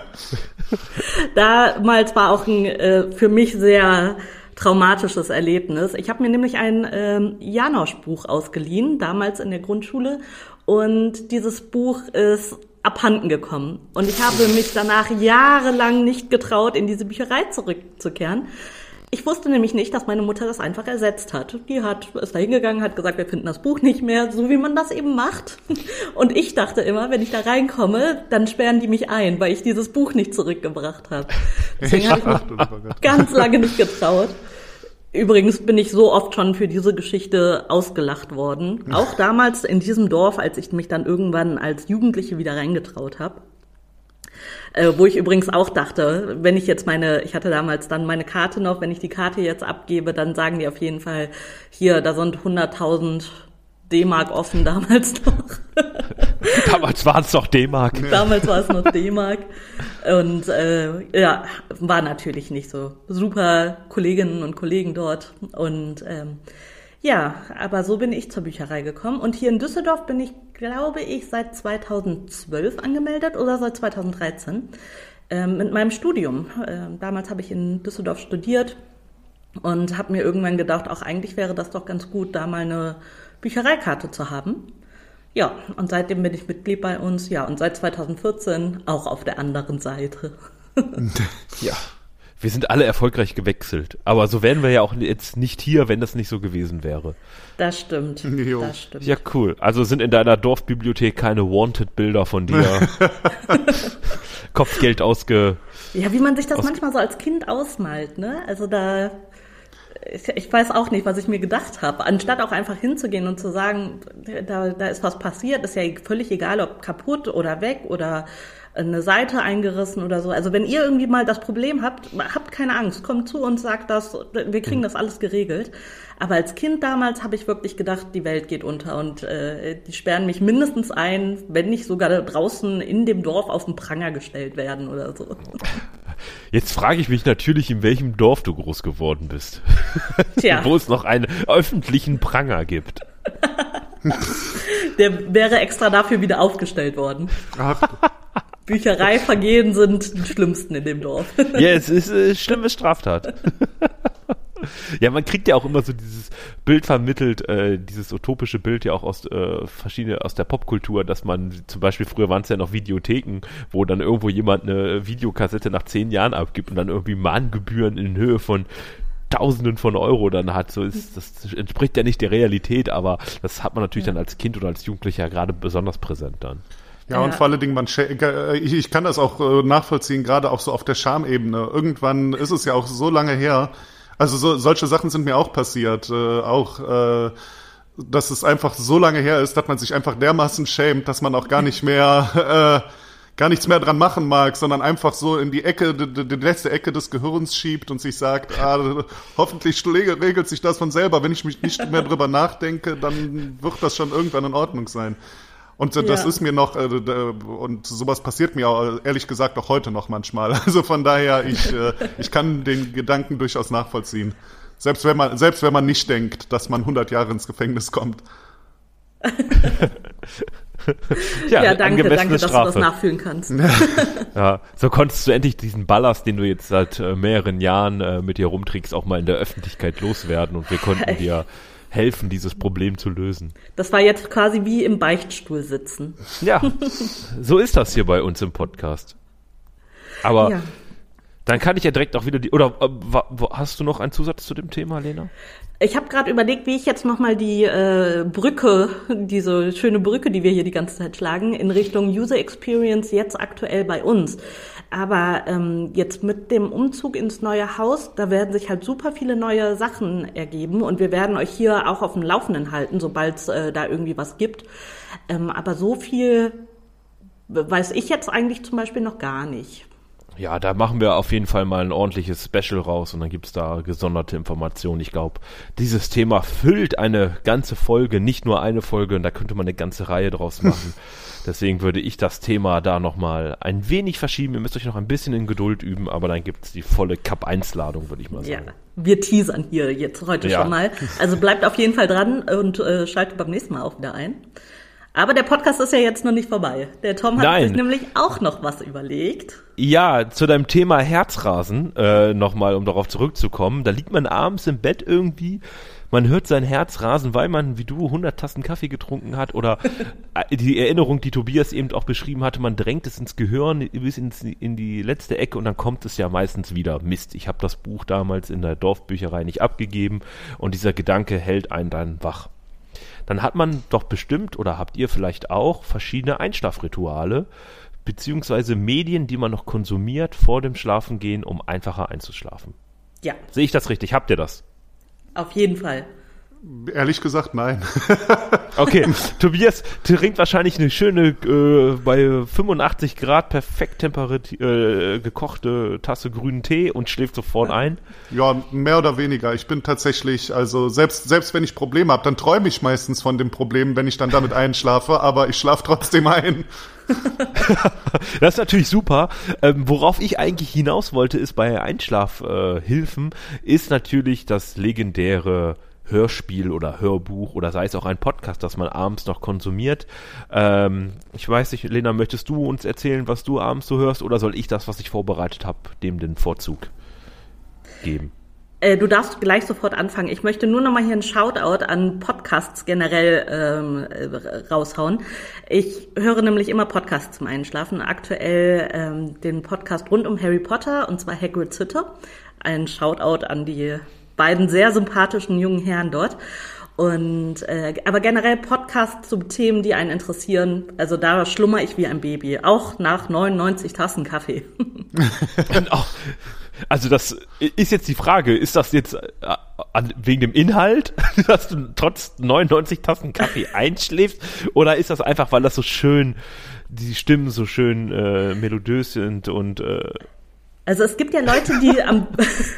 Damals war auch ein äh, für mich sehr traumatisches Erlebnis. Ich habe mir nämlich ein ähm, Janosch-Buch ausgeliehen, damals in der Grundschule. Und dieses Buch ist abhanden gekommen. Und ich habe mich danach jahrelang nicht getraut, in diese Bücherei zurückzukehren. Ich wusste nämlich nicht, dass meine Mutter das einfach ersetzt hat. Die hat, ist da hingegangen, hat gesagt, wir finden das Buch nicht mehr, so wie man das eben macht. Und ich dachte immer, wenn ich da reinkomme, dann sperren die mich ein, weil ich dieses Buch nicht zurückgebracht habe. Deswegen habe ich mich ganz lange nicht getraut. Übrigens bin ich so oft schon für diese Geschichte ausgelacht worden. Auch damals in diesem Dorf, als ich mich dann irgendwann als Jugendliche wieder reingetraut habe. Äh, wo ich übrigens auch dachte, wenn ich jetzt meine, ich hatte damals dann meine Karte noch, wenn ich die Karte jetzt abgebe, dann sagen die auf jeden Fall, hier, da sind 100.000 D-Mark offen damals noch. damals war es noch D-Mark. Damals war es noch D-Mark. Und äh, ja, war natürlich nicht so super Kolleginnen und Kollegen dort. Und ähm, ja, aber so bin ich zur Bücherei gekommen. Und hier in Düsseldorf bin ich, glaube ich, seit 2012 angemeldet oder seit 2013 äh, mit meinem Studium. Äh, damals habe ich in Düsseldorf studiert und habe mir irgendwann gedacht, auch eigentlich wäre das doch ganz gut, da mal eine Büchereikarte zu haben. Ja, und seitdem bin ich Mitglied bei uns. Ja, und seit 2014 auch auf der anderen Seite. ja wir sind alle erfolgreich gewechselt. Aber so wären wir ja auch jetzt nicht hier, wenn das nicht so gewesen wäre. Das stimmt. Jo. Das stimmt. Ja, cool. Also sind in deiner Dorfbibliothek keine Wanted-Bilder von dir. Kopfgeld ausge. Ja, wie man sich das manchmal so als Kind ausmalt, ne? Also da. Ich weiß auch nicht, was ich mir gedacht habe. Anstatt auch einfach hinzugehen und zu sagen, da, da ist was passiert, ist ja völlig egal, ob kaputt oder weg oder eine Seite eingerissen oder so. Also wenn ihr irgendwie mal das Problem habt, habt keine Angst, kommt zu uns, sagt das, wir kriegen das alles geregelt. Aber als Kind damals habe ich wirklich gedacht, die Welt geht unter und äh, die sperren mich mindestens ein, wenn nicht sogar draußen in dem Dorf auf den Pranger gestellt werden oder so. Jetzt frage ich mich natürlich, in welchem Dorf du groß geworden bist. Tja. Wo es noch einen öffentlichen Pranger gibt. Der wäre extra dafür wieder aufgestellt worden. Ach. Büchereivergehen sind die schlimmsten in dem Dorf. Ja, es ist eine schlimme Straftat. Ja, man kriegt ja auch immer so dieses Bild vermittelt, äh, dieses utopische Bild ja auch aus äh, verschiedene aus der Popkultur, dass man zum Beispiel früher waren es ja noch Videotheken, wo dann irgendwo jemand eine Videokassette nach zehn Jahren abgibt und dann irgendwie Mahngebühren in Höhe von Tausenden von Euro dann hat. So ist das entspricht ja nicht der Realität, aber das hat man natürlich ja. dann als Kind oder als Jugendlicher gerade besonders präsent dann. Ja, ja, und vor allen Dingen, man, äh, ich, ich kann das auch äh, nachvollziehen, gerade auch so auf der Schamebene. Irgendwann ist es ja auch so lange her. Also so, solche Sachen sind mir auch passiert. Äh, auch, äh, dass es einfach so lange her ist, dass man sich einfach dermaßen schämt, dass man auch gar nicht mehr, äh, gar nichts mehr dran machen mag, sondern einfach so in die Ecke, die, die letzte Ecke des Gehirns schiebt und sich sagt, ah, hoffentlich regelt sich das von selber. Wenn ich mich nicht mehr drüber nachdenke, dann wird das schon irgendwann in Ordnung sein. Und äh, das ja. ist mir noch, äh, und sowas passiert mir ehrlich gesagt auch heute noch manchmal. Also von daher, ich, äh, ich kann den Gedanken durchaus nachvollziehen. Selbst wenn man, selbst wenn man nicht denkt, dass man 100 Jahre ins Gefängnis kommt. ja, ja, danke, danke, dass Strafe. du das nachfühlen kannst. ja, so konntest du endlich diesen Ballast, den du jetzt seit äh, mehreren Jahren äh, mit dir rumträgst, auch mal in der Öffentlichkeit loswerden und wir konnten dir helfen, dieses Problem zu lösen. Das war jetzt quasi wie im Beichtstuhl sitzen. Ja, so ist das hier bei uns im Podcast. Aber ja. Dann kann ich ja direkt auch wieder die. Oder äh, hast du noch einen Zusatz zu dem Thema, Lena? Ich habe gerade überlegt, wie ich jetzt nochmal die äh, Brücke, diese schöne Brücke, die wir hier die ganze Zeit schlagen, in Richtung User Experience jetzt aktuell bei uns. Aber ähm, jetzt mit dem Umzug ins neue Haus, da werden sich halt super viele neue Sachen ergeben und wir werden euch hier auch auf dem Laufenden halten, sobald es äh, da irgendwie was gibt. Ähm, aber so viel weiß ich jetzt eigentlich zum Beispiel noch gar nicht. Ja, da machen wir auf jeden Fall mal ein ordentliches Special raus und dann gibt's da gesonderte Informationen. Ich glaube, dieses Thema füllt eine ganze Folge, nicht nur eine Folge, und da könnte man eine ganze Reihe draus machen. Deswegen würde ich das Thema da nochmal ein wenig verschieben. Ihr müsst euch noch ein bisschen in Geduld üben, aber dann gibt's die volle Cup-1-Ladung, würde ich mal sagen. Ja, wir teasern hier jetzt heute ja. schon mal. Also bleibt auf jeden Fall dran und äh, schaltet beim nächsten Mal auch wieder ein. Aber der Podcast ist ja jetzt noch nicht vorbei. Der Tom hat Nein. sich nämlich auch noch was überlegt. Ja, zu deinem Thema Herzrasen, äh, nochmal, um darauf zurückzukommen. Da liegt man abends im Bett irgendwie, man hört sein Herz rasen, weil man, wie du, 100 Tassen Kaffee getrunken hat oder äh, die Erinnerung, die Tobias eben auch beschrieben hatte, man drängt es ins Gehirn bis ins, in die letzte Ecke und dann kommt es ja meistens wieder. Mist, ich habe das Buch damals in der Dorfbücherei nicht abgegeben und dieser Gedanke hält einen dann wach dann hat man doch bestimmt oder habt ihr vielleicht auch verschiedene Einschlafrituale beziehungsweise Medien, die man noch konsumiert vor dem Schlafengehen, um einfacher einzuschlafen. Ja. Sehe ich das richtig? Habt ihr das? Auf jeden Fall. Ehrlich gesagt, nein. okay, Tobias trinkt wahrscheinlich eine schöne, äh, bei 85 Grad perfekt temperiert äh, gekochte Tasse grünen Tee und schläft sofort ein. Ja, mehr oder weniger. Ich bin tatsächlich, also selbst, selbst wenn ich Probleme habe, dann träume ich meistens von dem Problem, wenn ich dann damit einschlafe, aber ich schlafe trotzdem ein. das ist natürlich super. Ähm, worauf ich eigentlich hinaus wollte, ist bei Einschlafhilfen, äh, ist natürlich das legendäre Hörspiel oder Hörbuch oder sei es auch ein Podcast, das man abends noch konsumiert. Ähm, ich weiß nicht, Lena, möchtest du uns erzählen, was du abends so hörst oder soll ich das, was ich vorbereitet habe, dem den Vorzug geben? Äh, du darfst gleich sofort anfangen. Ich möchte nur noch mal hier einen Shoutout an Podcasts generell ähm, äh, raushauen. Ich höre nämlich immer Podcasts zum Einschlafen. Aktuell ähm, den Podcast rund um Harry Potter und zwar Hagrid's Hütte. Ein Shoutout an die beiden sehr sympathischen jungen Herren dort. Und äh, aber generell Podcasts zu Themen, die einen interessieren. Also da schlummer ich wie ein Baby, auch nach 99 Tassen Kaffee. auch, also das ist jetzt die Frage, ist das jetzt äh, wegen dem Inhalt, dass du trotz 99 Tassen Kaffee einschläfst, oder ist das einfach, weil das so schön, die Stimmen so schön äh, melodiös sind und äh, also es gibt ja Leute, die am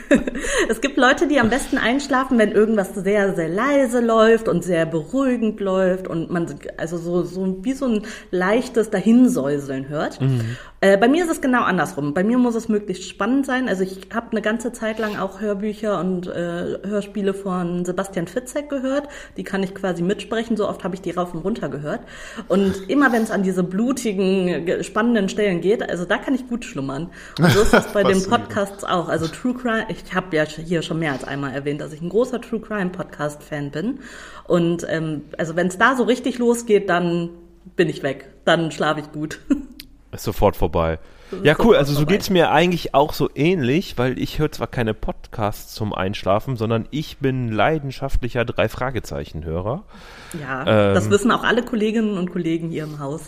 es gibt Leute, die am besten einschlafen, wenn irgendwas sehr sehr leise läuft und sehr beruhigend läuft und man also so so wie so ein leichtes Dahinsäuseln hört. Mhm. Äh, bei mir ist es genau andersrum. Bei mir muss es möglichst spannend sein. Also ich habe eine ganze Zeit lang auch Hörbücher und äh, Hörspiele von Sebastian Fitzek gehört. Die kann ich quasi mitsprechen. So oft habe ich die rauf und runter gehört. Und immer wenn es an diese blutigen, spannenden Stellen geht, also da kann ich gut schlummern. Und so ist das bei den Podcasts auch. Also True Crime, ich habe ja hier schon mehr als einmal erwähnt, dass ich ein großer True Crime Podcast Fan bin. Und ähm, also wenn es da so richtig losgeht, dann bin ich weg. Dann schlafe ich gut. Ist sofort vorbei. Ja, cool. Also so geht's mir eigentlich auch so ähnlich, weil ich höre zwar keine Podcasts zum Einschlafen, sondern ich bin leidenschaftlicher Drei-Fragezeichen-Hörer. Ja, ähm, das wissen auch alle Kolleginnen und Kollegen hier im Haus.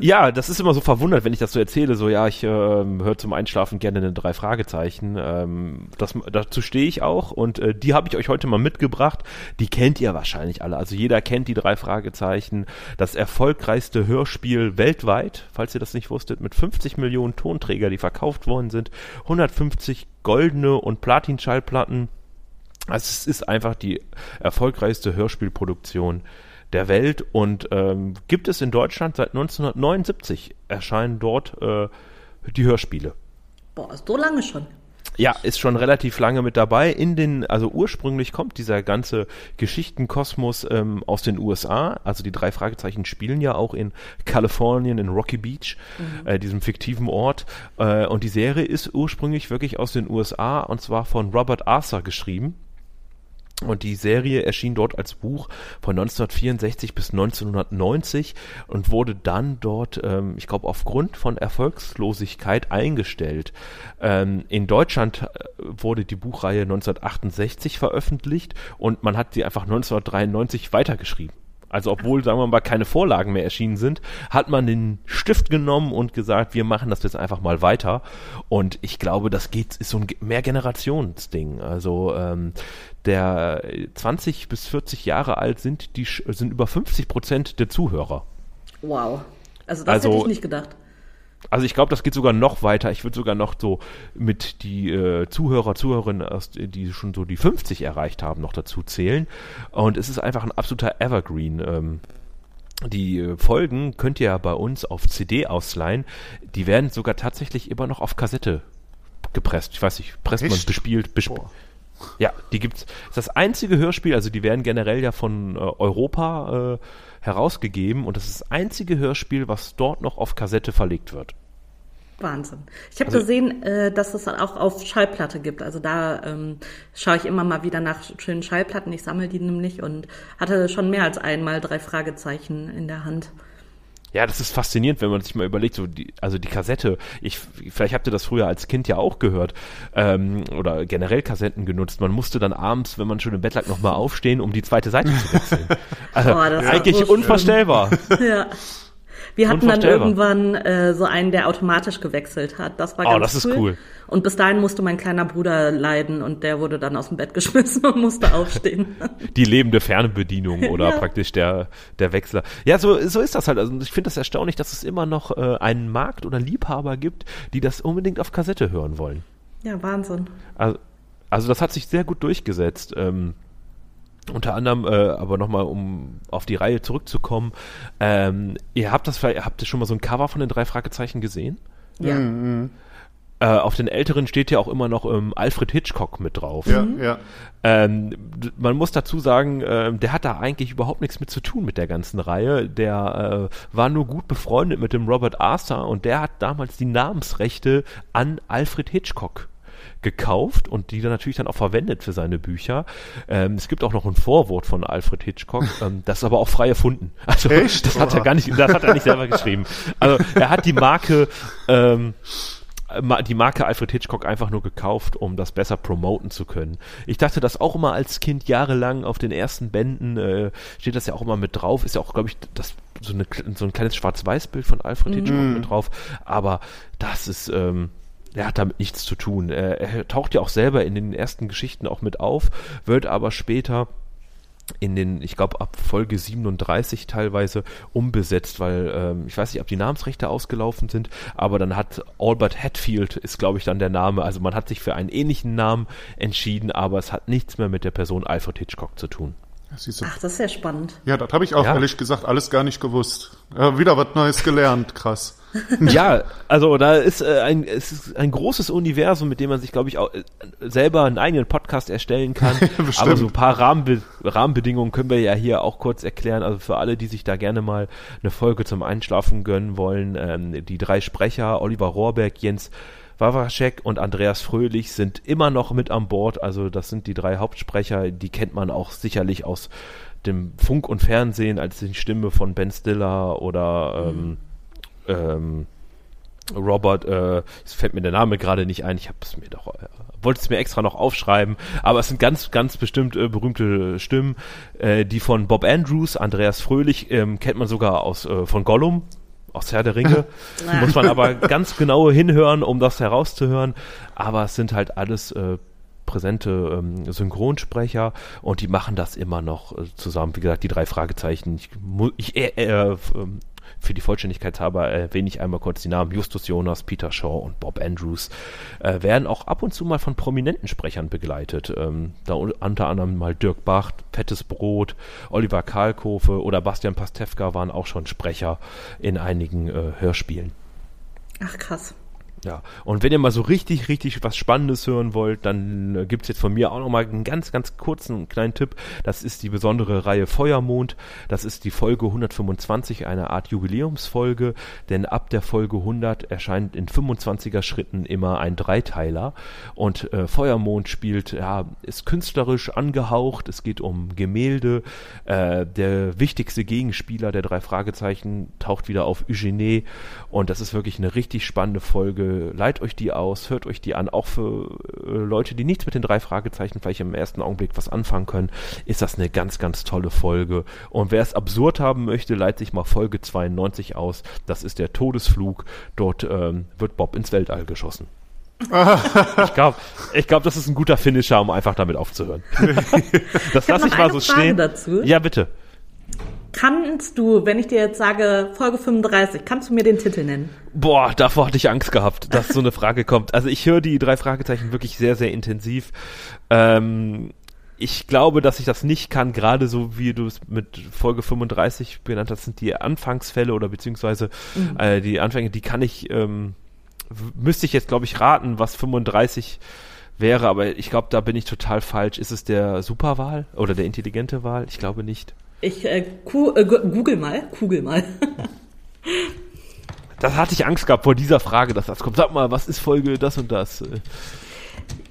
Ja, das ist immer so verwundert, wenn ich das so erzähle. So, ja, ich äh, höre zum Einschlafen gerne eine drei Fragezeichen. Ähm, das, dazu stehe ich auch und äh, die habe ich euch heute mal mitgebracht. Die kennt ihr wahrscheinlich alle. Also jeder kennt die drei Fragezeichen. Das erfolgreichste Hörspiel weltweit, falls ihr das nicht wusstet, mit 50 Millionen Tonträger, die verkauft worden sind, 150 goldene und Platin-Schallplatten. Also es ist einfach die erfolgreichste Hörspielproduktion der Welt und ähm, gibt es in Deutschland seit 1979 erscheinen dort äh, die Hörspiele. Boah, so lange schon. Ja, ist schon relativ lange mit dabei. In den, also ursprünglich kommt dieser ganze Geschichtenkosmos ähm, aus den USA. Also die drei Fragezeichen spielen ja auch in Kalifornien, in Rocky Beach, mhm. äh, diesem fiktiven Ort. Äh, und die Serie ist ursprünglich wirklich aus den USA und zwar von Robert Arthur geschrieben. Und die Serie erschien dort als Buch von 1964 bis 1990 und wurde dann dort, ähm, ich glaube, aufgrund von Erfolgslosigkeit eingestellt. Ähm, in Deutschland äh, wurde die Buchreihe 1968 veröffentlicht und man hat sie einfach 1993 weitergeschrieben. Also obwohl, sagen wir mal, keine Vorlagen mehr erschienen sind, hat man den Stift genommen und gesagt, wir machen das jetzt einfach mal weiter. Und ich glaube, das geht, ist so ein Mehrgenerationsding. Also ähm, der 20 bis 40 Jahre alt sind, die sind über 50 Prozent der Zuhörer. Wow. Also das also, hätte ich nicht gedacht. Also ich glaube, das geht sogar noch weiter. Ich würde sogar noch so mit die äh, Zuhörer, Zuhörerinnen, die schon so die 50 erreicht haben, noch dazu zählen. Und es ist einfach ein absoluter Evergreen. Ähm, die äh, Folgen könnt ihr ja bei uns auf CD ausleihen. Die werden sogar tatsächlich immer noch auf Kassette gepresst. Ich weiß nicht, presst Echt? man bespielt, bespielt. Ja, die gibt's. Das ist das einzige Hörspiel, also die werden generell ja von äh, Europa äh, herausgegeben und das ist das einzige Hörspiel, was dort noch auf Kassette verlegt wird. Wahnsinn. Ich habe also, gesehen, äh, dass es auch auf Schallplatte gibt. Also da ähm, schaue ich immer mal wieder nach schönen Schallplatten. Ich sammle die nämlich und hatte schon mehr als einmal drei Fragezeichen in der Hand. Ja, das ist faszinierend, wenn man sich mal überlegt, so die, also die Kassette, ich, vielleicht habt ihr das früher als Kind ja auch gehört, ähm, oder generell Kassetten genutzt. Man musste dann abends, wenn man schon im Bett lag, nochmal aufstehen, um die zweite Seite zu wechseln. Also, oh, eigentlich unvorstellbar. ja. Wir hatten dann irgendwann äh, so einen, der automatisch gewechselt hat. Das war oh, ganz das cool. ist cool. Und bis dahin musste mein kleiner Bruder leiden und der wurde dann aus dem Bett geschmissen und musste aufstehen. Die lebende Fernbedienung oder ja. praktisch der, der Wechsler. Ja, so, so ist das halt. Also ich finde das erstaunlich, dass es immer noch äh, einen Markt oder Liebhaber gibt, die das unbedingt auf Kassette hören wollen. Ja, Wahnsinn. Also, also das hat sich sehr gut durchgesetzt. Ähm, unter anderem, äh, aber nochmal, um auf die Reihe zurückzukommen, ähm, ihr habt das vielleicht, habt ihr schon mal so ein Cover von den drei Fragezeichen gesehen? Ja. Mhm. Äh, auf den älteren steht ja auch immer noch ähm, Alfred Hitchcock mit drauf. Ja, mhm. ja. Ähm, man muss dazu sagen, äh, der hat da eigentlich überhaupt nichts mit zu tun mit der ganzen Reihe. Der äh, war nur gut befreundet mit dem Robert Arthur und der hat damals die Namensrechte an Alfred Hitchcock gekauft und die dann natürlich dann auch verwendet für seine Bücher. Ähm, es gibt auch noch ein Vorwort von Alfred Hitchcock, ähm, das ist aber auch frei erfunden. Also Echt? das hat er gar nicht, das hat er nicht selber geschrieben. Also er hat die Marke ähm, die Marke Alfred Hitchcock einfach nur gekauft, um das besser promoten zu können. Ich dachte das auch immer als Kind jahrelang auf den ersten Bänden, äh, steht das ja auch immer mit drauf, ist ja auch, glaube ich, das, so, eine, so ein kleines Schwarz-Weiß-Bild von Alfred Hitchcock mm. mit drauf, aber das ist, ähm, er hat damit nichts zu tun. Er, taucht ja auch selber in den ersten Geschichten auch mit auf, wird aber später in den, ich glaube, ab Folge 37 teilweise umbesetzt, weil ähm, ich weiß nicht, ob die Namensrechte ausgelaufen sind, aber dann hat Albert Hatfield ist, glaube ich, dann der Name. Also man hat sich für einen ähnlichen Namen entschieden, aber es hat nichts mehr mit der Person Alfred Hitchcock zu tun. Ach, das ist ja spannend. Ja, das habe ich auch ja. ehrlich gesagt alles gar nicht gewusst. Äh, wieder was Neues gelernt, krass. ja, also da ist äh, ein, es ist ein großes Universum, mit dem man sich, glaube ich, auch äh, selber einen eigenen Podcast erstellen kann. Aber so ein paar Rahmenbe Rahmenbedingungen können wir ja hier auch kurz erklären. Also für alle, die sich da gerne mal eine Folge zum Einschlafen gönnen wollen, ähm, die drei Sprecher, Oliver Rohrbeck, Jens Wawacek und Andreas Fröhlich sind immer noch mit an Bord. Also das sind die drei Hauptsprecher, die kennt man auch sicherlich aus dem Funk und Fernsehen als die Stimme von Ben Stiller oder ähm, ähm, Robert, äh, es fällt mir der Name gerade nicht ein, ich habe es mir doch, äh, wollte es mir extra noch aufschreiben, aber es sind ganz, ganz bestimmt äh, berühmte Stimmen, äh, die von Bob Andrews, Andreas Fröhlich, ähm, kennt man sogar aus äh, von Gollum, aus Herr der Ringe. Muss man aber ganz genau hinhören, um das herauszuhören. Aber es sind halt alles äh, präsente ähm, Synchronsprecher und die machen das immer noch äh, zusammen. Wie gesagt, die drei Fragezeichen. Ich, ich äh, äh, ähm, für die Vollständigkeit halber erwähne ich einmal kurz die Namen Justus Jonas, Peter Shaw und Bob Andrews. Äh, werden auch ab und zu mal von prominenten Sprechern begleitet. Ähm, da unter anderem mal Dirk Bach, Fettes Brot, Oliver Kalkofe oder Bastian Pastewka waren auch schon Sprecher in einigen äh, Hörspielen. Ach krass. Ja, und wenn ihr mal so richtig, richtig was Spannendes hören wollt, dann äh, gibt's jetzt von mir auch nochmal einen ganz, ganz kurzen kleinen Tipp. Das ist die besondere Reihe Feuermond. Das ist die Folge 125, eine Art Jubiläumsfolge, denn ab der Folge 100 erscheint in 25er Schritten immer ein Dreiteiler. Und äh, Feuermond spielt, ja, ist künstlerisch angehaucht. Es geht um Gemälde. Äh, der wichtigste Gegenspieler der drei Fragezeichen taucht wieder auf Eugenie. Und das ist wirklich eine richtig spannende Folge leiht euch die aus, hört euch die an. Auch für äh, Leute, die nichts mit den drei Fragezeichen vielleicht im ersten Augenblick was anfangen können, ist das eine ganz, ganz tolle Folge. Und wer es absurd haben möchte, leiht sich mal Folge 92 aus. Das ist der Todesflug. Dort ähm, wird Bob ins Weltall geschossen. ich glaube, ich glaub, das ist ein guter Finisher, um einfach damit aufzuhören. das lasse ich mal so Frage stehen. Dazu. Ja, bitte. Kannst du, wenn ich dir jetzt sage Folge 35, kannst du mir den Titel nennen? Boah, davor hatte ich Angst gehabt, dass so eine Frage kommt. Also ich höre die drei Fragezeichen wirklich sehr, sehr intensiv. Ähm, ich glaube, dass ich das nicht kann, gerade so wie du es mit Folge 35 benannt hast, sind die Anfangsfälle oder beziehungsweise mhm. äh, die Anfänge, die kann ich, ähm, müsste ich jetzt, glaube ich, raten, was 35 wäre, aber ich glaube, da bin ich total falsch. Ist es der Superwahl oder der intelligente Wahl? Ich glaube nicht. Ich äh, äh, google mal, kugel mal. das hatte ich Angst gehabt vor dieser Frage, dass das kommt. Sag mal, was ist Folge das und das?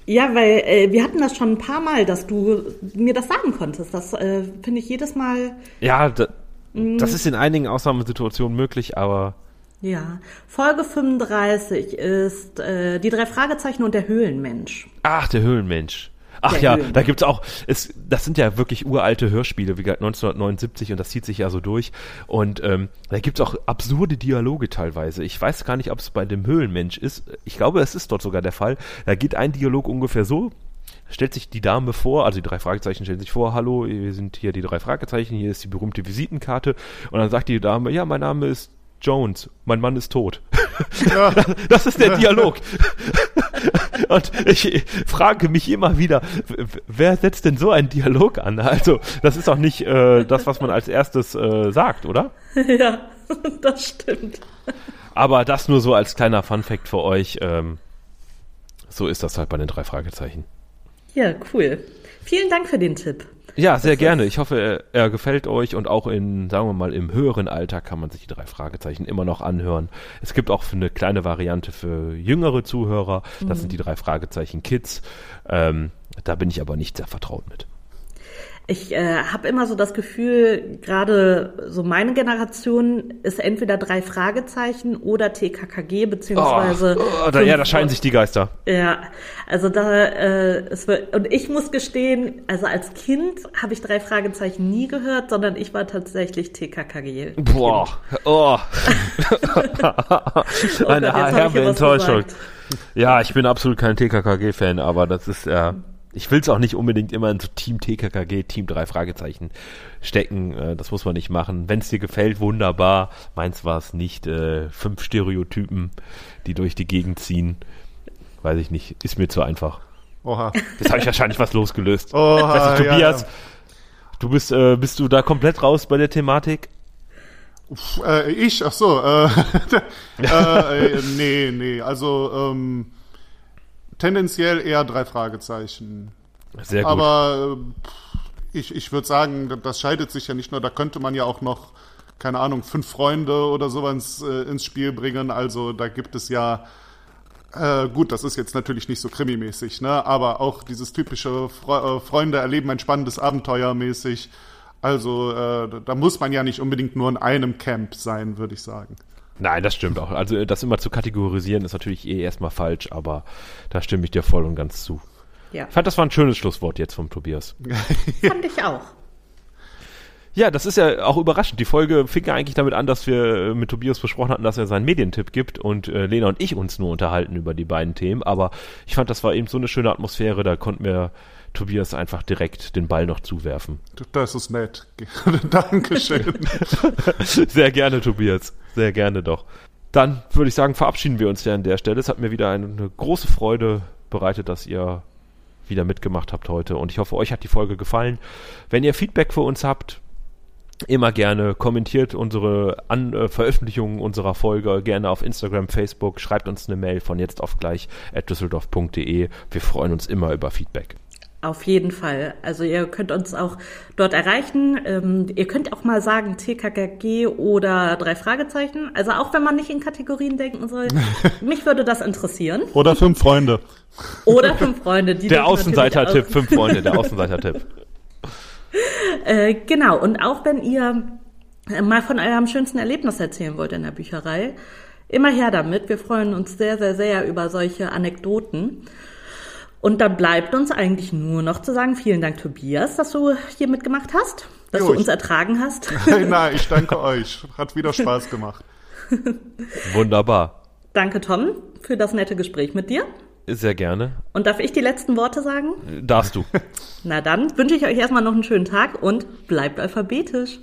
Ja, weil äh, wir hatten das schon ein paar Mal, dass du mir das sagen konntest. Das äh, finde ich jedes Mal. Ja, da, mm. das ist in einigen Ausnahmesituationen möglich, aber. Ja, Folge 35 ist äh, die drei Fragezeichen und der Höhlenmensch. Ach, der Höhlenmensch. Ach ja, Höhlen. da gibt's auch, es, das sind ja wirklich uralte Hörspiele, wie gesagt 1979 und das zieht sich ja so durch. Und ähm, da gibt's auch absurde Dialoge teilweise. Ich weiß gar nicht, ob es bei dem Höhlenmensch ist. Ich glaube, es ist dort sogar der Fall. Da geht ein Dialog ungefähr so. Stellt sich die Dame vor, also die drei Fragezeichen stellen sich vor, hallo, wir sind hier die drei Fragezeichen, hier ist die berühmte Visitenkarte. Und dann sagt die Dame, ja, mein Name ist Jones, mein Mann ist tot. Ja. Das ist der Dialog. Und ich frage mich immer wieder, wer setzt denn so einen Dialog an? Also, das ist auch nicht äh, das, was man als erstes äh, sagt, oder? Ja, das stimmt. Aber das nur so als kleiner Fun-Fact für euch. Ähm, so ist das halt bei den drei Fragezeichen. Ja, cool. Vielen Dank für den Tipp. Ja, sehr gerne. Ich hoffe, er, er, gefällt euch und auch in, sagen wir mal, im höheren Alter kann man sich die drei Fragezeichen immer noch anhören. Es gibt auch eine kleine Variante für jüngere Zuhörer. Das mhm. sind die drei Fragezeichen Kids. Ähm, da bin ich aber nicht sehr vertraut mit. Ich äh, habe immer so das Gefühl, gerade so meine Generation ist entweder drei Fragezeichen oder TKKG beziehungsweise. Oh, oh, da, ja, da scheinen sich die Geister. Ja, also da äh, es wird, und ich muss gestehen, also als Kind habe ich drei Fragezeichen nie gehört, sondern ich war tatsächlich TKKG. Boah, oh. Eine oh herbe Enttäuschung. Ja, ich bin absolut kein TKKG-Fan, aber das ist ja. Äh, ich will es auch nicht unbedingt immer in so Team TKKG, Team 3 Fragezeichen stecken. Äh, das muss man nicht machen. Wenn es dir gefällt, wunderbar. Meins war es nicht. Äh, fünf Stereotypen, die durch die Gegend ziehen. Weiß ich nicht. Ist mir zu einfach. Oha. Jetzt habe ich wahrscheinlich was losgelöst. Oha, weißt du, Tobias, ja, ja. du bist, äh, bist du da komplett raus bei der Thematik? Uff, äh, ich, ach so, äh, äh, nee, nee, also ähm, tendenziell eher drei Fragezeichen. Sehr gut. Aber äh, ich, ich würde sagen, das scheidet sich ja nicht nur, da könnte man ja auch noch, keine Ahnung, fünf Freunde oder sowas äh, ins Spiel bringen. Also da gibt es ja, äh, gut, das ist jetzt natürlich nicht so krimimäßig, ne? aber auch dieses typische Fre äh, Freunde erleben ein spannendes Abenteuer mäßig. Also äh, da muss man ja nicht unbedingt nur in einem Camp sein, würde ich sagen. Nein, das stimmt auch. Also das immer zu kategorisieren ist natürlich eh erstmal falsch, aber da stimme ich dir voll und ganz zu. Ja. Ich fand, das war ein schönes Schlusswort jetzt vom Tobias. fand ich auch. Ja, das ist ja auch überraschend. Die Folge fing ja eigentlich damit an, dass wir mit Tobias besprochen hatten, dass er seinen Medientipp gibt und äh, Lena und ich uns nur unterhalten über die beiden Themen. Aber ich fand, das war eben so eine schöne Atmosphäre, da konnten wir Tobias einfach direkt den Ball noch zuwerfen. Das ist nett. Dankeschön. Sehr gerne, Tobias. Sehr gerne doch. Dann würde ich sagen, verabschieden wir uns ja an der Stelle. Es hat mir wieder eine große Freude bereitet, dass ihr wieder mitgemacht habt heute. Und ich hoffe, euch hat die Folge gefallen. Wenn ihr Feedback für uns habt, immer gerne kommentiert unsere An äh, Veröffentlichungen unserer Folge gerne auf Instagram, Facebook, schreibt uns eine Mail von jetzt auf gleich at düsseldorf.de. Wir freuen uns immer über Feedback. Auf jeden Fall. Also ihr könnt uns auch dort erreichen. Ähm, ihr könnt auch mal sagen TKKG oder drei Fragezeichen. Also auch wenn man nicht in Kategorien denken soll. mich würde das interessieren. Oder fünf Freunde. Oder fünf Freunde. Die der Außenseiter-Tipp, fünf Freunde, der Außenseiter-Tipp. äh, genau. Und auch wenn ihr mal von eurem schönsten Erlebnis erzählen wollt in der Bücherei, immer her damit. Wir freuen uns sehr, sehr, sehr über solche Anekdoten. Und dann bleibt uns eigentlich nur noch zu sagen, vielen Dank, Tobias, dass du hier mitgemacht hast, dass jo, du uns ertragen hast. Nein, nein, ich danke euch. Hat wieder Spaß gemacht. Wunderbar. Danke, Tom, für das nette Gespräch mit dir. Sehr gerne. Und darf ich die letzten Worte sagen? Darfst du. Na dann wünsche ich euch erstmal noch einen schönen Tag und bleibt alphabetisch.